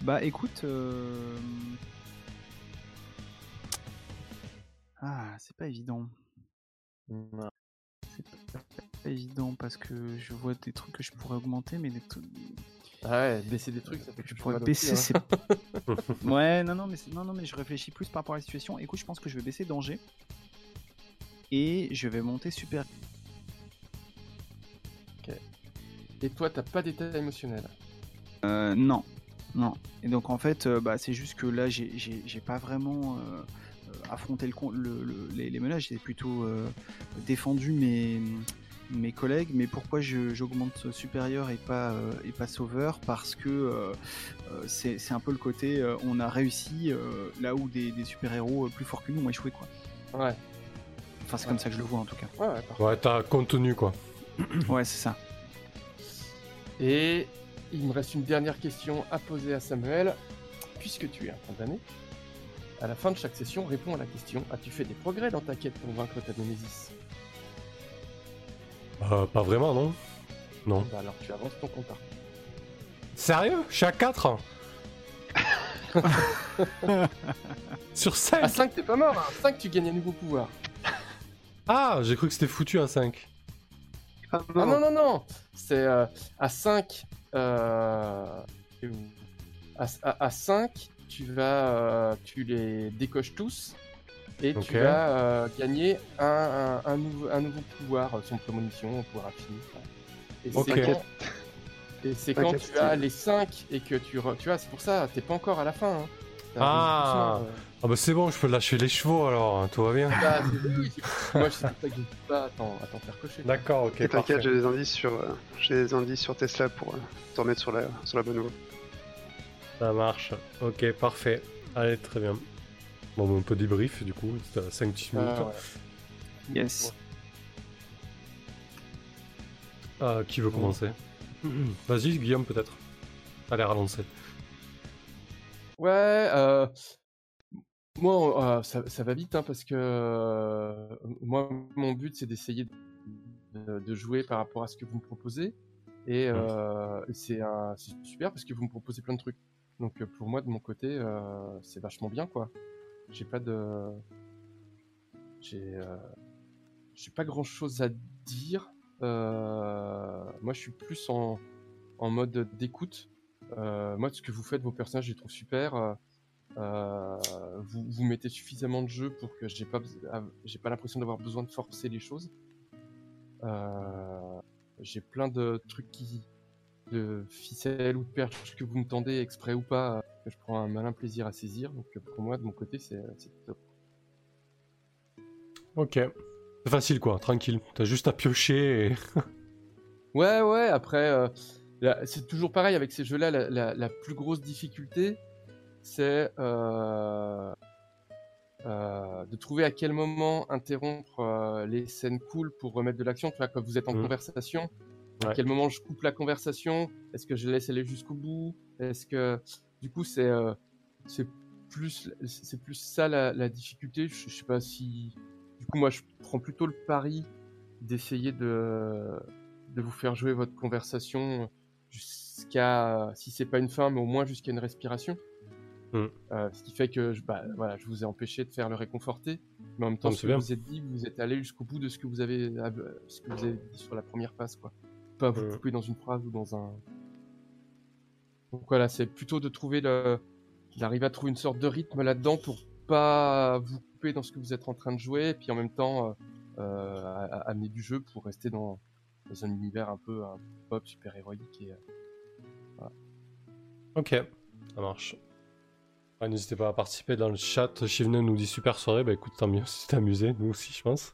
Bah écoute. euh, Ah, c'est pas évident. non. C'est pas, pas évident parce que je vois des trucs que je pourrais augmenter, mais des trucs Ah ouais, baisser des trucs, ça fait que je plus pourrais baisser, aussi, hein. ouais, non, non, mais non, non, mais je réfléchis plus par rapport à la situation. Écoute, je pense que je vais baisser danger et je vais monter super. Et toi, t'as pas d'état émotionnel? Euh, non, non. Et donc en fait, euh, bah, c'est juste que là, j'ai- pas vraiment euh, affronté le, con- le- le- les, les menaces. J'ai plutôt euh, défendu mes, mes collègues. Mais pourquoi j'augmente supérieur et pas, euh, et pas sauveur? Parce que c'est un peu le côté, euh, on a réussi euh, là où des, des super-héros plus forts que nous ont échoué. Quoi. Ouais, Enfin, c'est comme ça que je le vois en tout cas. ouais, ouais, parfait. Ouais, t'as contenu, quoi. Ouais, c'est ça. Et il me reste une dernière question à poser à Samuel. Puisque tu es un condamné, à la fin de chaque session, réponds à la question As-tu fait des progrès dans ta quête pour vaincre ta Némésis? Euh, pas vraiment, non Non. Bah alors tu avances ton compte. Sérieux? Chaque 4 Sur 5 À 5, t'es pas mort. À 5, tu gagnes un nouveau pouvoir. Ah, j'ai cru que c'était foutu à 5. Ah Ah non, non, non C'est euh, à 5. Euh... À, à, à 5, tu vas. euh, tu les décoches tous. Et Ok. tu vas euh, gagner un, un, un nouveau, un nouveau pouvoir, euh, son prémonition, un pouvoir infini. Et Ok. c'est quand, et c'est quand tu as les 5 et que tu. re- Tu vois, c'est pour ça, t'es pas encore à la fin. Hein. Ah. Euh, Ah bah c'est bon, je peux lâcher les chevaux alors, hein, tout va bien. ah, Moi, je sais pas que pas à t'en à t'en faire cocher. D'accord, ok, Et t'inquiète, j'ai des indices sur, euh, j'ai des indices sur Tesla pour euh, te remettre sur la, sur la bonne voie. Ça marche. Ok, parfait. Allez, très bien. Bon, bah, on peut débrief du coup, c'était à 5 petites minutes. Ah, ouais. Yes. Ah, qui veut commencer? Vas-y, Guillaume, peut-être. Allez, relancer. Ouais, euh, moi, euh, ça, ça va vite, hein, parce que euh, moi, mon but, c'est d'essayer de, de jouer par rapport à ce que vous me proposez. Et euh, c'est super parce que vous me proposez plein de trucs. Donc euh, pour moi, de mon côté, euh, c'est vachement bien, quoi. J'ai pas de... J'ai euh, j'ai pas grand-chose à dire. Euh, moi, je suis plus en, en mode d'écoute. Euh, moi, ce que vous faites, vos personnages, je les trouve super. Euh, vous, vous mettez suffisamment de jeu pour que j'ai pas, j'ai pas l'impression d'avoir besoin de forcer les choses. Euh, j'ai plein de trucs qui, de ficelles ou de perches que vous me tendez, exprès ou pas, euh, que je prends un malin plaisir à saisir. Donc pour moi, de mon côté, c'est top. Ok. C'est facile quoi, tranquille. T'as juste à piocher et... Ouais, ouais, après, euh, c'est toujours pareil avec ces jeux-là. La, la- la plus grosse difficulté, c'est euh, euh, de trouver à quel moment interrompre euh, les scènes cool pour remettre de l'action. Tu vois, quand vous êtes en Mhm. conversation À quel moment je coupe la conversation? Est-ce que je laisse aller jusqu'au bout? Est-ce que du coup c'est c'est plus c'est plus ça la, la difficulté? Je, je sais pas si du coup moi je prends plutôt le pari d'essayer de de vous faire jouer votre conversation jusqu'à si c'est pas une fin mais au moins jusqu'à une respiration. Mm. Euh, ce qui fait que je, bah, voilà, je vous ai empêché de faire le réconforter, mais en même temps, ce que bien. vous êtes dit, vous êtes allé jusqu'au bout de ce que vous avez, euh, ce que vous avez dit sur la première passe, quoi. Pas vous Mm. couper dans une phrase ou dans un. Donc voilà, c'est plutôt de trouver le, d'arriver à trouver une sorte de rythme là-dedans pour pas vous couper dans ce que vous êtes en train de jouer, et puis en même temps euh, à- à- amener du jeu pour rester dans, dans un univers un peu un pop super héroïque et euh, Ok, ça marche. Ouais, N'hésitez pas à participer dans le chat. Shivnen nous dit super soirée. Bah écoute, tant mieux si t'es amusé, nous aussi, je pense.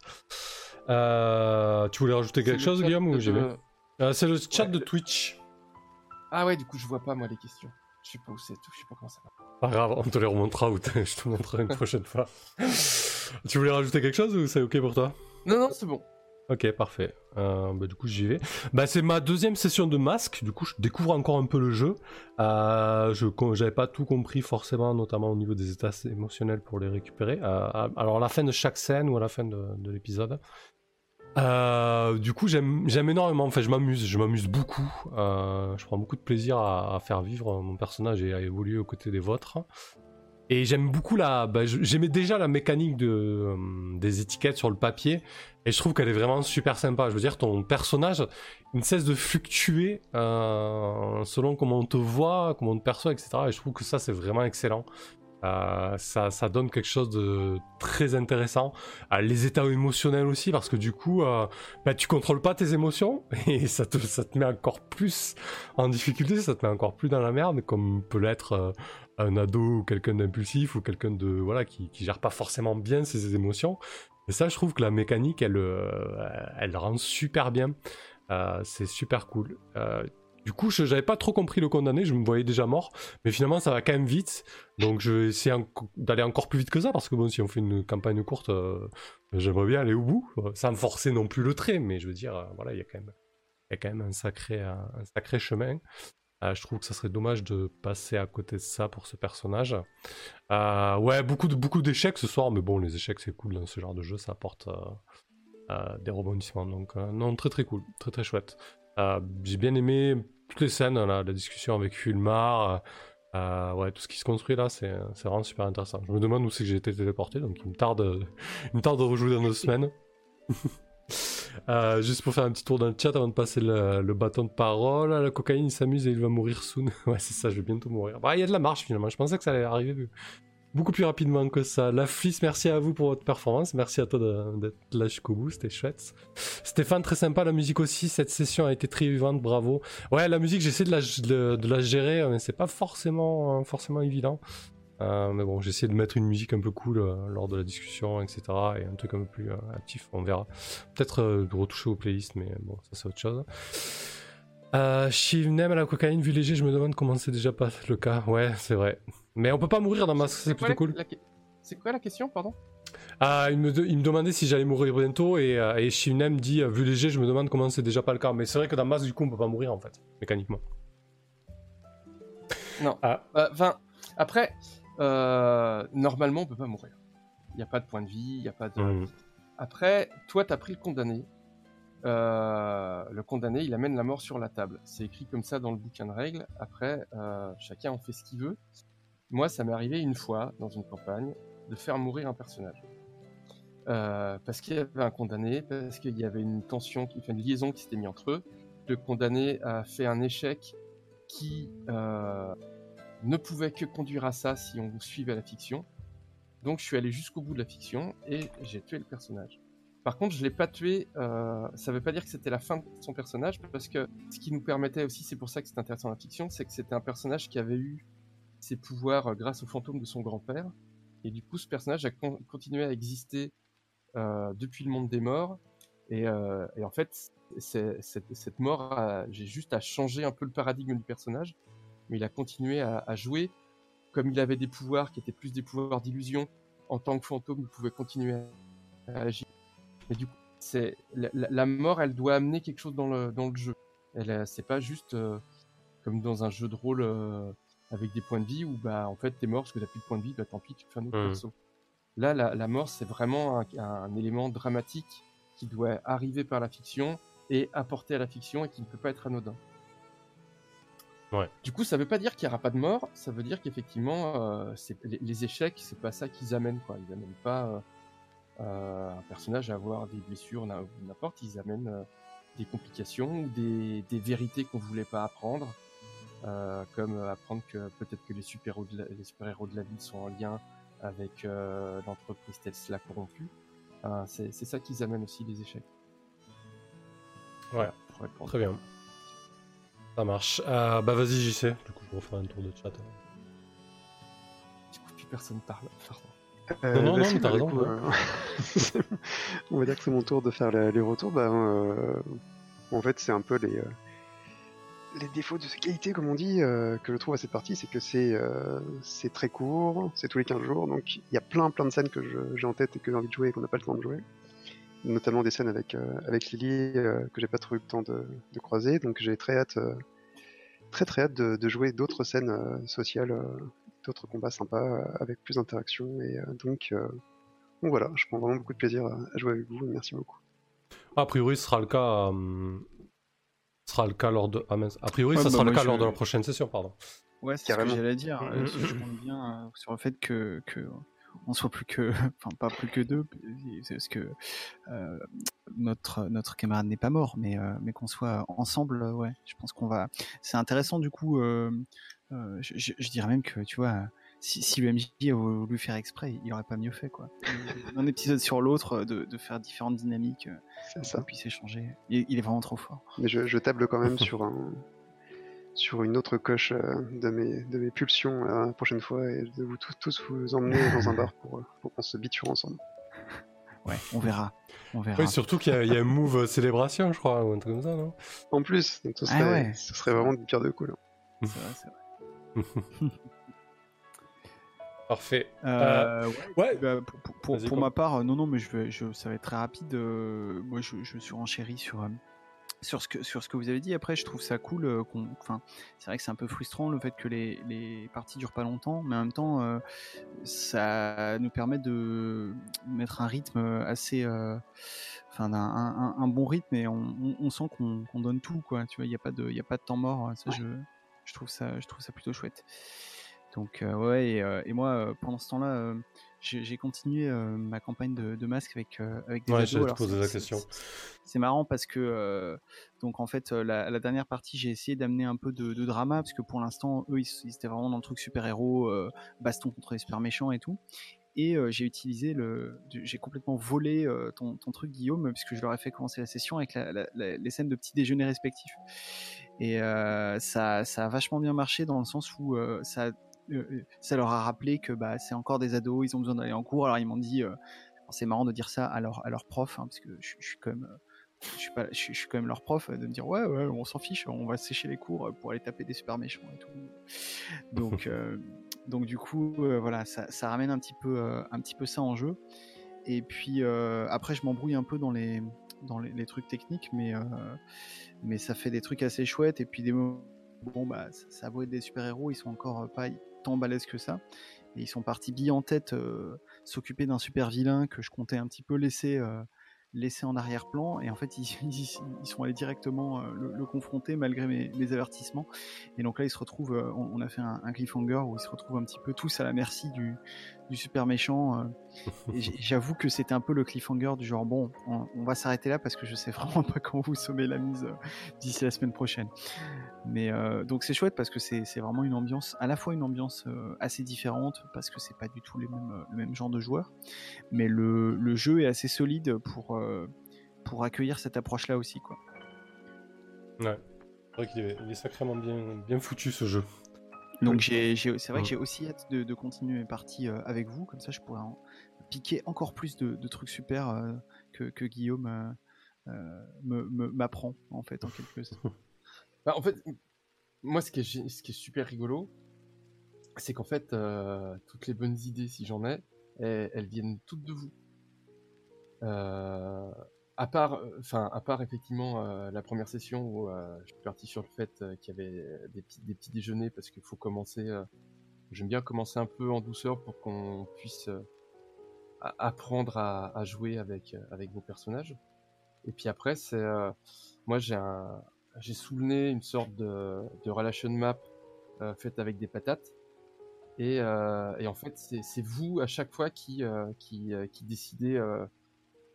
Euh, tu voulais rajouter quelque chose, Guillaume, ou de- Euh, C'est le chat Ouais, de Twitch. Ah ouais, du coup, je vois pas moi les questions. Je sais pas où c'est, je sais pas comment ça va. Pas grave, on te les remontera ou je te montrerai une prochaine fois. tu voulais rajouter quelque chose ou c'est ok pour toi? Non, non, c'est bon. Ok, parfait. Euh, bah, du coup, j'y vais. Bah, c'est ma deuxième session de masque. Du coup, je découvre encore un peu le jeu. Euh, je j'avais pas tout compris forcément, notamment au niveau des états émotionnels pour les récupérer. Euh, alors, à la fin de chaque scène ou à la fin de, de l'épisode. Du coup, j'aime énormément. Enfin, je m'amuse. Je m'amuse beaucoup. Je prends beaucoup de plaisir à faire vivre mon personnage et à évoluer aux côtés des vôtres. Et j'aime beaucoup la. bah, J'aimais déjà la mécanique de, euh, des étiquettes sur le papier. Et je trouve qu'elle est vraiment super sympa. Je veux dire, ton personnage, il ne cesse de fluctuer euh, selon comment on te voit, comment on te perçoit, etc. Et je trouve que ça, c'est vraiment excellent. Euh, ça, ça donne quelque chose de très intéressant. Euh, les états émotionnels aussi, parce que du coup, euh, bah, tu contrôles pas tes émotions et ça te, ça te met encore plus en difficulté, ça te met encore plus dans la merde, comme peut l'être euh, un ado ou quelqu'un d'impulsif ou quelqu'un de voilà qui, qui gère pas forcément bien ses émotions. Et ça, je trouve que la mécanique, elle, euh, elle rend super bien. Euh, c'est super cool. Euh, du coup, je j'avais pas trop compris le condamné, je me voyais déjà mort, mais finalement ça va quand même vite. Donc je vais essayer d'aller encore plus vite que ça, parce que bon, si on fait une campagne courte, j'aimerais bien aller au bout, sans forcer non plus le trait, mais je veux dire, voilà, il y a quand même, y a quand même un sacré, un sacré chemin. Euh, je trouve que ça serait dommage de passer à côté de ça pour ce personnage. Euh, ouais, beaucoup de beaucoup d'échecs ce soir, mais bon, les échecs c'est cool dans ce genre de jeu, ça apporte euh, des rebondissements. Donc non, très très cool, très très chouette. J'ai bien aimé toutes les scènes, là, la discussion avec Fulmar, euh, ouais, tout ce qui se construit là, c'est c'est vraiment super intéressant. Je me demande où c'est que j'ai été téléporté, donc il me tarde, il me tarde de rejouer dans deux semaines. Euh, juste pour faire un petit tour dans le chat avant de passer le, bâton de parole, la cocaïne il s'amuse et il va mourir soon. ouais, c'est ça, je vais bientôt mourir. Bah, il y a de la marche finalement, je pensais que ça allait arriver beaucoup plus rapidement que ça. La Fliss, merci à vous pour votre performance, merci à toi d'être là jusqu'au bout, c'était chouette. Stéphane, très sympa, la musique aussi, cette session a été très vivante, bravo. Ouais, la musique, j'essaie de la, de la gérer, mais c'est pas forcément, forcément évident. Euh, mais bon, j'ai essayé de mettre une musique un peu cool euh, lors de la discussion, etc. Et un truc un peu plus euh, actif, on verra. Peut-être euh, de retoucher aux playlists, mais bon, ça c'est autre chose. Euh, Shivnem à la cocaïne, vu léger, je me demande comment c'est déjà pas le cas. Ouais, c'est vrai. Mais on peut pas mourir dans Masque, c'est plutôt la- cool. la C'est quoi la question, pardon? Ah, il me, de- il me demandait si j'allais mourir bientôt et, euh, et Shivnem dit, vu léger, je me demande comment c'est déjà pas le cas. Mais c'est vrai que dans Masque, du coup, on peut pas mourir en fait, mécaniquement. Non. Ah. Euh, Enfin, après, euh, normalement, on peut pas mourir. Il n'y a pas de point de vie, il n'y a pas de. Hmm. Après, toi, t'as pris le condamné. Euh, le condamné, il amène la mort sur la table. C'est écrit comme ça dans le bouquin de règles. Après, euh, chacun en fait ce qu'il veut. Moi, ça m'est arrivé une fois dans une campagne de faire mourir un personnage. Parce qu'il y avait un condamné, parce qu'il y avait une tension, une liaison qui s'était mise entre eux. Le condamné a fait un échec qui ne pouvait que conduire à ça si on suivait la fiction. Donc je suis allé jusqu'au bout de la fiction et j'ai tué le personnage. Par contre, je l'ai pas tué. Euh, ça veut pas dire que c'était la fin de son personnage, parce que ce qui nous permettait aussi, c'est pour ça que c'est intéressant la fiction, c'est que c'était un personnage qui avait eu ses pouvoirs euh, grâce au fantôme de son grand-père, et du coup, ce personnage a con- continué à exister euh, depuis le monde des morts. Et, euh, en fait, cette, mort, j'ai juste à changer un peu le paradigme du personnage, mais il a continué à, à jouer comme il avait des pouvoirs qui étaient plus des pouvoirs d'illusion. En tant que fantôme, il pouvait continuer à, à agir. Mais du coup, c'est la, mort, elle doit amener quelque chose dans le, dans le jeu. Elle, a- c'est pas juste euh, comme dans un jeu de rôle euh, avec des points de vie où bah en fait t'es mort parce que t'as plus de points de vie, bah tant pis, tu fais un autre Mhm. perso. Là, la, la mort, c'est vraiment un, un élément dramatique qui doit arriver par la fiction et apporter à la fiction et qui ne peut pas être anodin. Ouais. Du coup, ça veut pas dire qu'il y aura pas de mort, ça veut dire qu'effectivement, euh, c'est- les, les échecs, c'est pas ça qu'ils amènent, quoi. Ils amènent pas euh, euh, un personnage à avoir des blessures, n'importe, ils amènent euh, des complications ou des, des vérités qu'on voulait pas apprendre, comme apprendre que peut-être que les super-héros de, la- les super-héros de la ville sont en lien avec l'entreprise Tesla corrompue. C'est ça qu'ils amènent aussi les échecs. Ouais. Très bien. Ça marche. Euh, bah vas-y JC, du coup je referai un tour de chat. Du coup, plus personne parle. Pardon. Euh, Non, non, bah non, t'as bah, raison, coup, ouais. euh, on va dire que c'est mon tour de faire les retours. Bah, euh, en fait, c'est un peu les, euh, les défauts de cette qualité, comme on dit, euh, que je trouve à cette partie, c'est que c'est euh, c'est très court, c'est tous les 15 jours, donc il y a plein plein de scènes que je- j'ai en tête et que j'ai envie de jouer et qu'on n'a pas le temps de jouer. Notamment des scènes avec, euh, avec Lily euh, que j'ai pas trop eu le temps de, de croiser, donc j'ai très hâte, euh, très très hâte de, de jouer d'autres scènes euh, sociales, euh, d'autres combats sympas euh, avec plus d'interaction et euh, donc euh, donc voilà, je prends vraiment beaucoup de plaisir à, à jouer avec vous. Merci beaucoup. A priori ce sera le cas. euh, ce sera le cas lors de. Ah. A priori Ouais, ça bah, sera le cas lors de la prochaine session, pardon. Ouais, c'est ce que j'allais dire. Mhm. euh, je compte bien euh, sur le fait que, que on soit plus que, enfin pas plus que deux, parce que euh, notre notre camarade n'est pas mort, mais euh, mais qu'on soit ensemble, euh, ouais. Je pense qu'on va. C'est intéressant du coup. euh, je, dirais même que tu vois. Si, si le MJ a voulu faire exprès, il aurait pas mieux fait quoi. D'un épisode sur l'autre, de, de faire différentes dynamiques, pour qu'on puisse échanger. Il, il est vraiment trop fort. Mais je, je table quand même sur un sur une autre coche euh, de mes de mes pulsions euh, la prochaine fois et de vous tous, tous vous emmener dans un bar pour, euh, pour qu'on se biture ensemble. Ouais, on verra. On verra. Oui, surtout qu'il y, a- il y a un move célébration, je crois, ou un truc comme ça, non? En plus, donc ce Ah serait, ouais. ce serait vraiment du pire de cool. C'est vrai, c'est vrai. Parfait. Euh, ouais, Ouais. bah, pour, pour- ma part, non, non, mais je vais, je, ça va être très rapide. euh, moi, je, je suis renchéri sur, euh, sur, ce que, sur ce que vous avez dit. Après, je trouve ça cool. euh, qu'on- Enfin, c'est vrai que c'est un peu frustrant le fait que les, les parties durent pas longtemps, mais en même temps, euh, ça nous permet de mettre un rythme assez. euh, Enfin, un, un- un bon rythme et on, on- on sent qu'on donne tout, quoi. Tu vois, il n'y a, pas de- il y a pas de temps mort. Ça, je, je, trouve ça, je trouve ça plutôt chouette. Donc euh, ouais, et, et moi pendant ce temps-là, euh, j'ai continué euh, ma campagne de, de masque avec euh, avec des Ouais, ados. Alors, la question. c'est- marrant parce que euh, donc en fait euh, la, la dernière partie j'ai essayé d'amener un peu de, de drama parce que pour l'instant eux ils, ils étaient vraiment dans le truc super héros, baston contre les super méchants et tout. Et euh, j'ai utilisé le, j'ai complètement volé euh, ton, ton truc Guillaume puisque je leur ai fait commencer la session avec la- la- la- les scènes de petits déjeuners respectifs. Et euh, ça, ça a vachement bien marché dans le sens où euh, ça, euh, ça leur a rappelé que bah, c'est encore des ados, ils ont besoin d'aller en cours. Alors ils m'ont dit, euh, c'est marrant de dire ça à leur, à leur prof, hein, parce que je, je suis quand même, euh, je suis pas, je, suis- je suis quand même leur prof, de me dire ouais, ouais, on s'en fiche, on va sécher les cours euh, pour aller taper des super méchants et tout. Donc, euh, donc du coup, euh, voilà, ça, ça ramène un petit peu, euh, un petit peu ça en jeu. Et puis euh, après, je m'embrouille un peu dans les, dans les, les trucs techniques, mais, euh, mais ça fait des trucs assez chouettes. Et puis des moments, bon bah, ça, ça beau être des super héros, ils sont encore euh, pas tant balèzes que ça. Et ils sont partis billes en tête, euh, s'occuper d'un super vilain que je comptais un petit peu laisser, laisser en arrière-plan. Et en fait, ils, ils, ils sont allés directement euh, le, le confronter malgré mes, mes avertissements. Et donc là, ils se retrouvent, euh, on, on a fait un, un cliffhanger où ils se retrouvent un petit peu tous à la merci du, du super méchant. euh. et j'avoue que c'était un peu le cliffhanger du genre, bon, on, on va s'arrêter là parce que je sais vraiment pas quand vous sommez la mise d'ici la semaine prochaine. Mais euh, donc c'est chouette parce que c'est vraiment une ambiance, à la fois une ambiance assez différente parce que c'est pas du tout les mêmes, le même genre de joueurs, mais le, le jeu est assez solide pour, pour accueillir cette approche-là aussi. Quoi. Ouais. C'est vrai qu'il est, il est sacrément bien, bien foutu ce jeu. Donc j'ai, j'ai- c'est vrai Mm. que j'ai aussi hâte de, de continuer mes parties euh, avec vous, comme ça je pourrais en piquer encore plus de, de trucs super euh, que, que Guillaume euh, euh, me, me- m'apprend en fait en quelque sorte. Bah, en fait, moi, ce qui est, gé- ce qui est super rigolo, c'est qu'en fait, euh, toutes les bonnes idées, si j'en ai, elles, elles viennent toutes de vous. Euh, à part, euh, enfin, à part effectivement euh, la première session où euh, je suis parti sur le fait euh, qu'il y avait des petits, des petits déjeuners parce qu'il faut commencer. J'aime bien commencer un peu en douceur pour qu'on puisse apprendre à, à jouer avec avec vos personnages. Et puis après, c'est moi j'ai un j'ai sous le nez une sorte de, de relation map faite avec des patates. Et, et en fait, c'est vous à chaque fois qui qui, qui décidez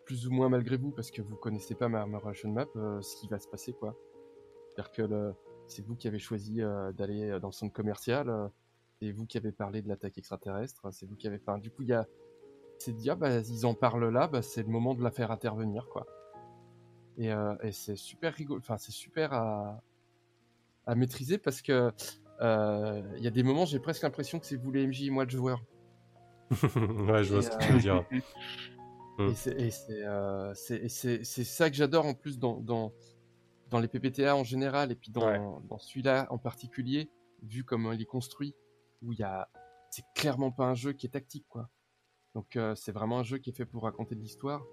plus ou moins malgré vous parce que vous connaissez pas ma, ma relation map euh, ce qui va se passer quoi. C'est-à-dire que le- c'est vous qui avez choisi euh, d'aller dans le centre commercial, euh, c'est vous qui avez parlé de l'attaque extraterrestre, c'est vous qui avez. Enfin, du coup, il y a c'est de dire bah ils en parlent là, bah, c'est le moment de la faire intervenir quoi. Et, euh, et c'est super rigolo, enfin c'est super à à maîtriser parce que euh, il y a des moments j'ai presque l'impression que c'est vous les MJ et moi le joueur. ouais, je vois Et, ce que euh, tu veux dire. Mm. Et c'est euh, ça que j'adore en plus dans dans dans les PPTA en général et puis dans Ouais. dans celui-là en particulier vu comment il est construit où il y a c'est clairement pas un jeu qui est tactique quoi. Donc euh, c'est vraiment un jeu qui est fait pour raconter de l'histoire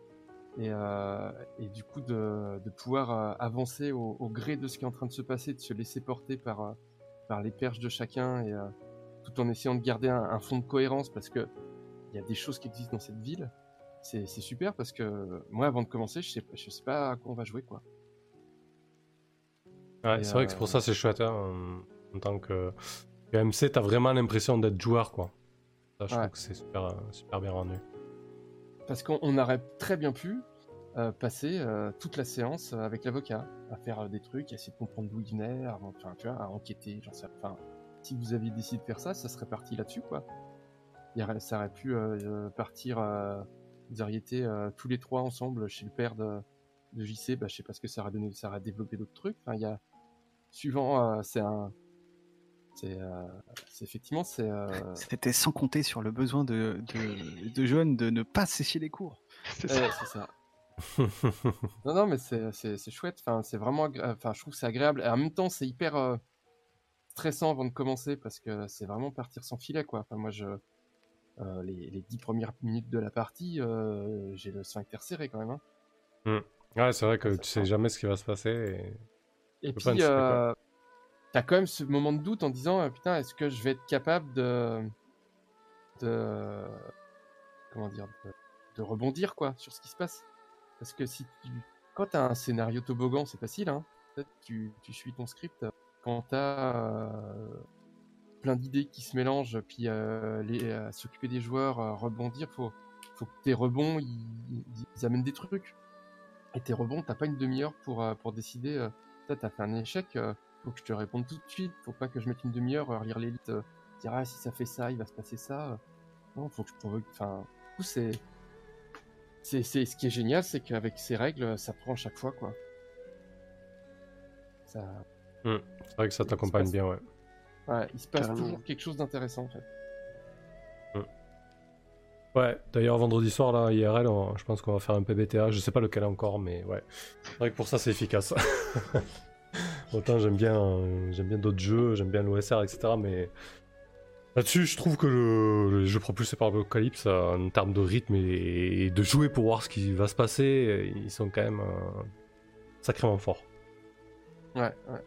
et euh, et du coup de de pouvoir euh, avancer au, au gré de ce qui est en train de se passer, de se laisser porter par euh, par les perches de chacun et euh, tout en essayant de garder un, un fond de cohérence parce que il y a des choses qui existent dans cette ville c'est super parce que moi avant de commencer je sais je sais pas à quoi on va jouer quoi Ouais, c'est vrai que c'est pour euh, ça c'est chouette. Hein, en, tant que, que MC, t'as vraiment l'impression d'être joueur, quoi. Ça, je Ouais. trouve que c'est super, euh, super bien rendu. parce qu'on on aurait très bien pu euh, passer euh, toute la séance avec l'avocat à faire des trucs à essayer de comprendre d'où il venait à, enfin tu vois à enquêter j'en sais enfin si vous aviez décidé de faire ça ça serait parti là-dessus quoi Il y aurait- ça aurait pu partir euh, vous auriez été euh, tous les trois ensemble chez le père de, de JC bah je sais pas ce que ça aurait donné ça aurait développé d'autres trucs enfin il y a suivant euh, c'est un c'est euh, c'est effectivement c'est euh, C'était sans compter sur le besoin de, de, de jeunes de ne pas sécher les cours. C'est ça. Non, non, mais c'est, c'est, c'est chouette. Enfin, c'est vraiment, enfin, je trouve que c'est agréable. Et en même temps, c'est hyper euh, stressant avant de commencer parce que c'est vraiment partir sans filet, quoi. Enfin, moi, je, euh, les, les dix premières minutes de la partie, euh, j'ai le sphincter serré quand même. hein. ouais, c'est vrai que Ça tu sais jamais ce qui va se passer. et- puis, anticiper, euh, t'as quand même ce moment de doute en disant, euh, putain, est-ce que je vais être capable de, de, comment dire, de, de rebondir quoi sur ce qui se passe? Parce que si tu, quand t'as un scénario toboggan, c'est facile, hein. Peut-être Tu, tu suis ton script. Quand t'as euh, plein d'idées qui se mélangent, puis euh, les, euh, s'occuper des joueurs, euh, rebondir, faut, faut que tes rebonds, ils, amènent des trucs. Et tes rebonds, t'as pas une demi-heure pour, pour décider. T'as fait un échec, faut que je te réponde tout de suite. Faut pas que je mette une demi-heure à relire l'élite, dire ah si ça fait ça, il va se passer ça. Non, faut que je provoque. Enfin, du coup, c'est, c'est, c'est ce qui est génial, c'est qu'avec ces règles, ça prend à chaque fois, quoi. Ça, C'est vrai que ça t'accompagne bien, ouais. Ouais, il se passe Carrément. toujours quelque chose d'intéressant, en fait. Ouais, d'ailleurs, vendredi soir, là, IRL, on- je pense qu'on va faire un PBTA. Je sais pas lequel encore, mais ouais. C'est vrai que pour ça, c'est efficace. Autant j'aime bien, euh, j'aime bien d'autres jeux, j'aime bien l'OSR, etc. Mais là-dessus, je trouve que le, le jeu propulsé par Apocalypse, euh, en termes de rythme et, et de jouer pour voir ce qui va se passer, ils sont quand même euh, sacrément forts. Ouais, ouais.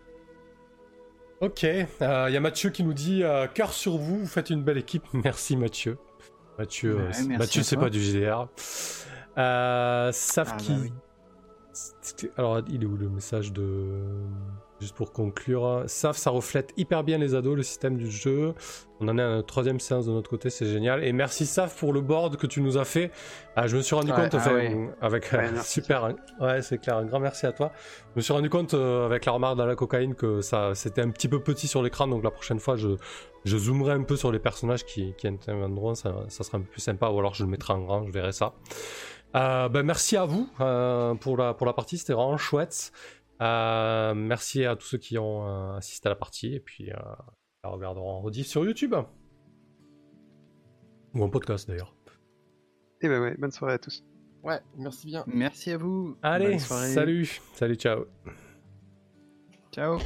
Ok, il y a Mathieu qui nous dit euh, cœur sur vous, vous faites une belle équipe. Merci Mathieu. Mathieu, Ouais, euh, merci Mathieu c'est pas du GDR. Euh, Saf Ah, bah qui. oui. Alors, il est où le message de. Juste pour conclure, Saf, ça reflète hyper bien les ados, le système du jeu. On en est à notre troisième séance de notre côté, c'est génial. Et merci Saf pour le board que tu nous as fait. Ah, je me suis rendu Ouais, compte, ah enfin, ouais. avec Ouais, super, hein. ouais, c'est clair, un grand merci à toi. Je me suis rendu compte euh, avec la remarque dans la cocaïne que ça, c'était un petit peu petit sur l'écran, donc la prochaine fois, je, je zoomerai un peu sur les personnages qui, qui interviendront, ça, ça sera un peu plus sympa, ou alors je le mettrai en grand, je verrai ça. Euh, ben, merci à vous euh, pour, la, pour la partie, c'était vraiment chouette. Euh, merci à tous ceux qui ont euh, assisté à la partie, et puis euh, la regarderont en rediff sur YouTube. Ou en podcast d'ailleurs. Et bah ouais, bonne soirée à tous. Ouais, merci bien. Merci à vous. Allez, Bonne soirée. salut, salut, ciao. Ciao.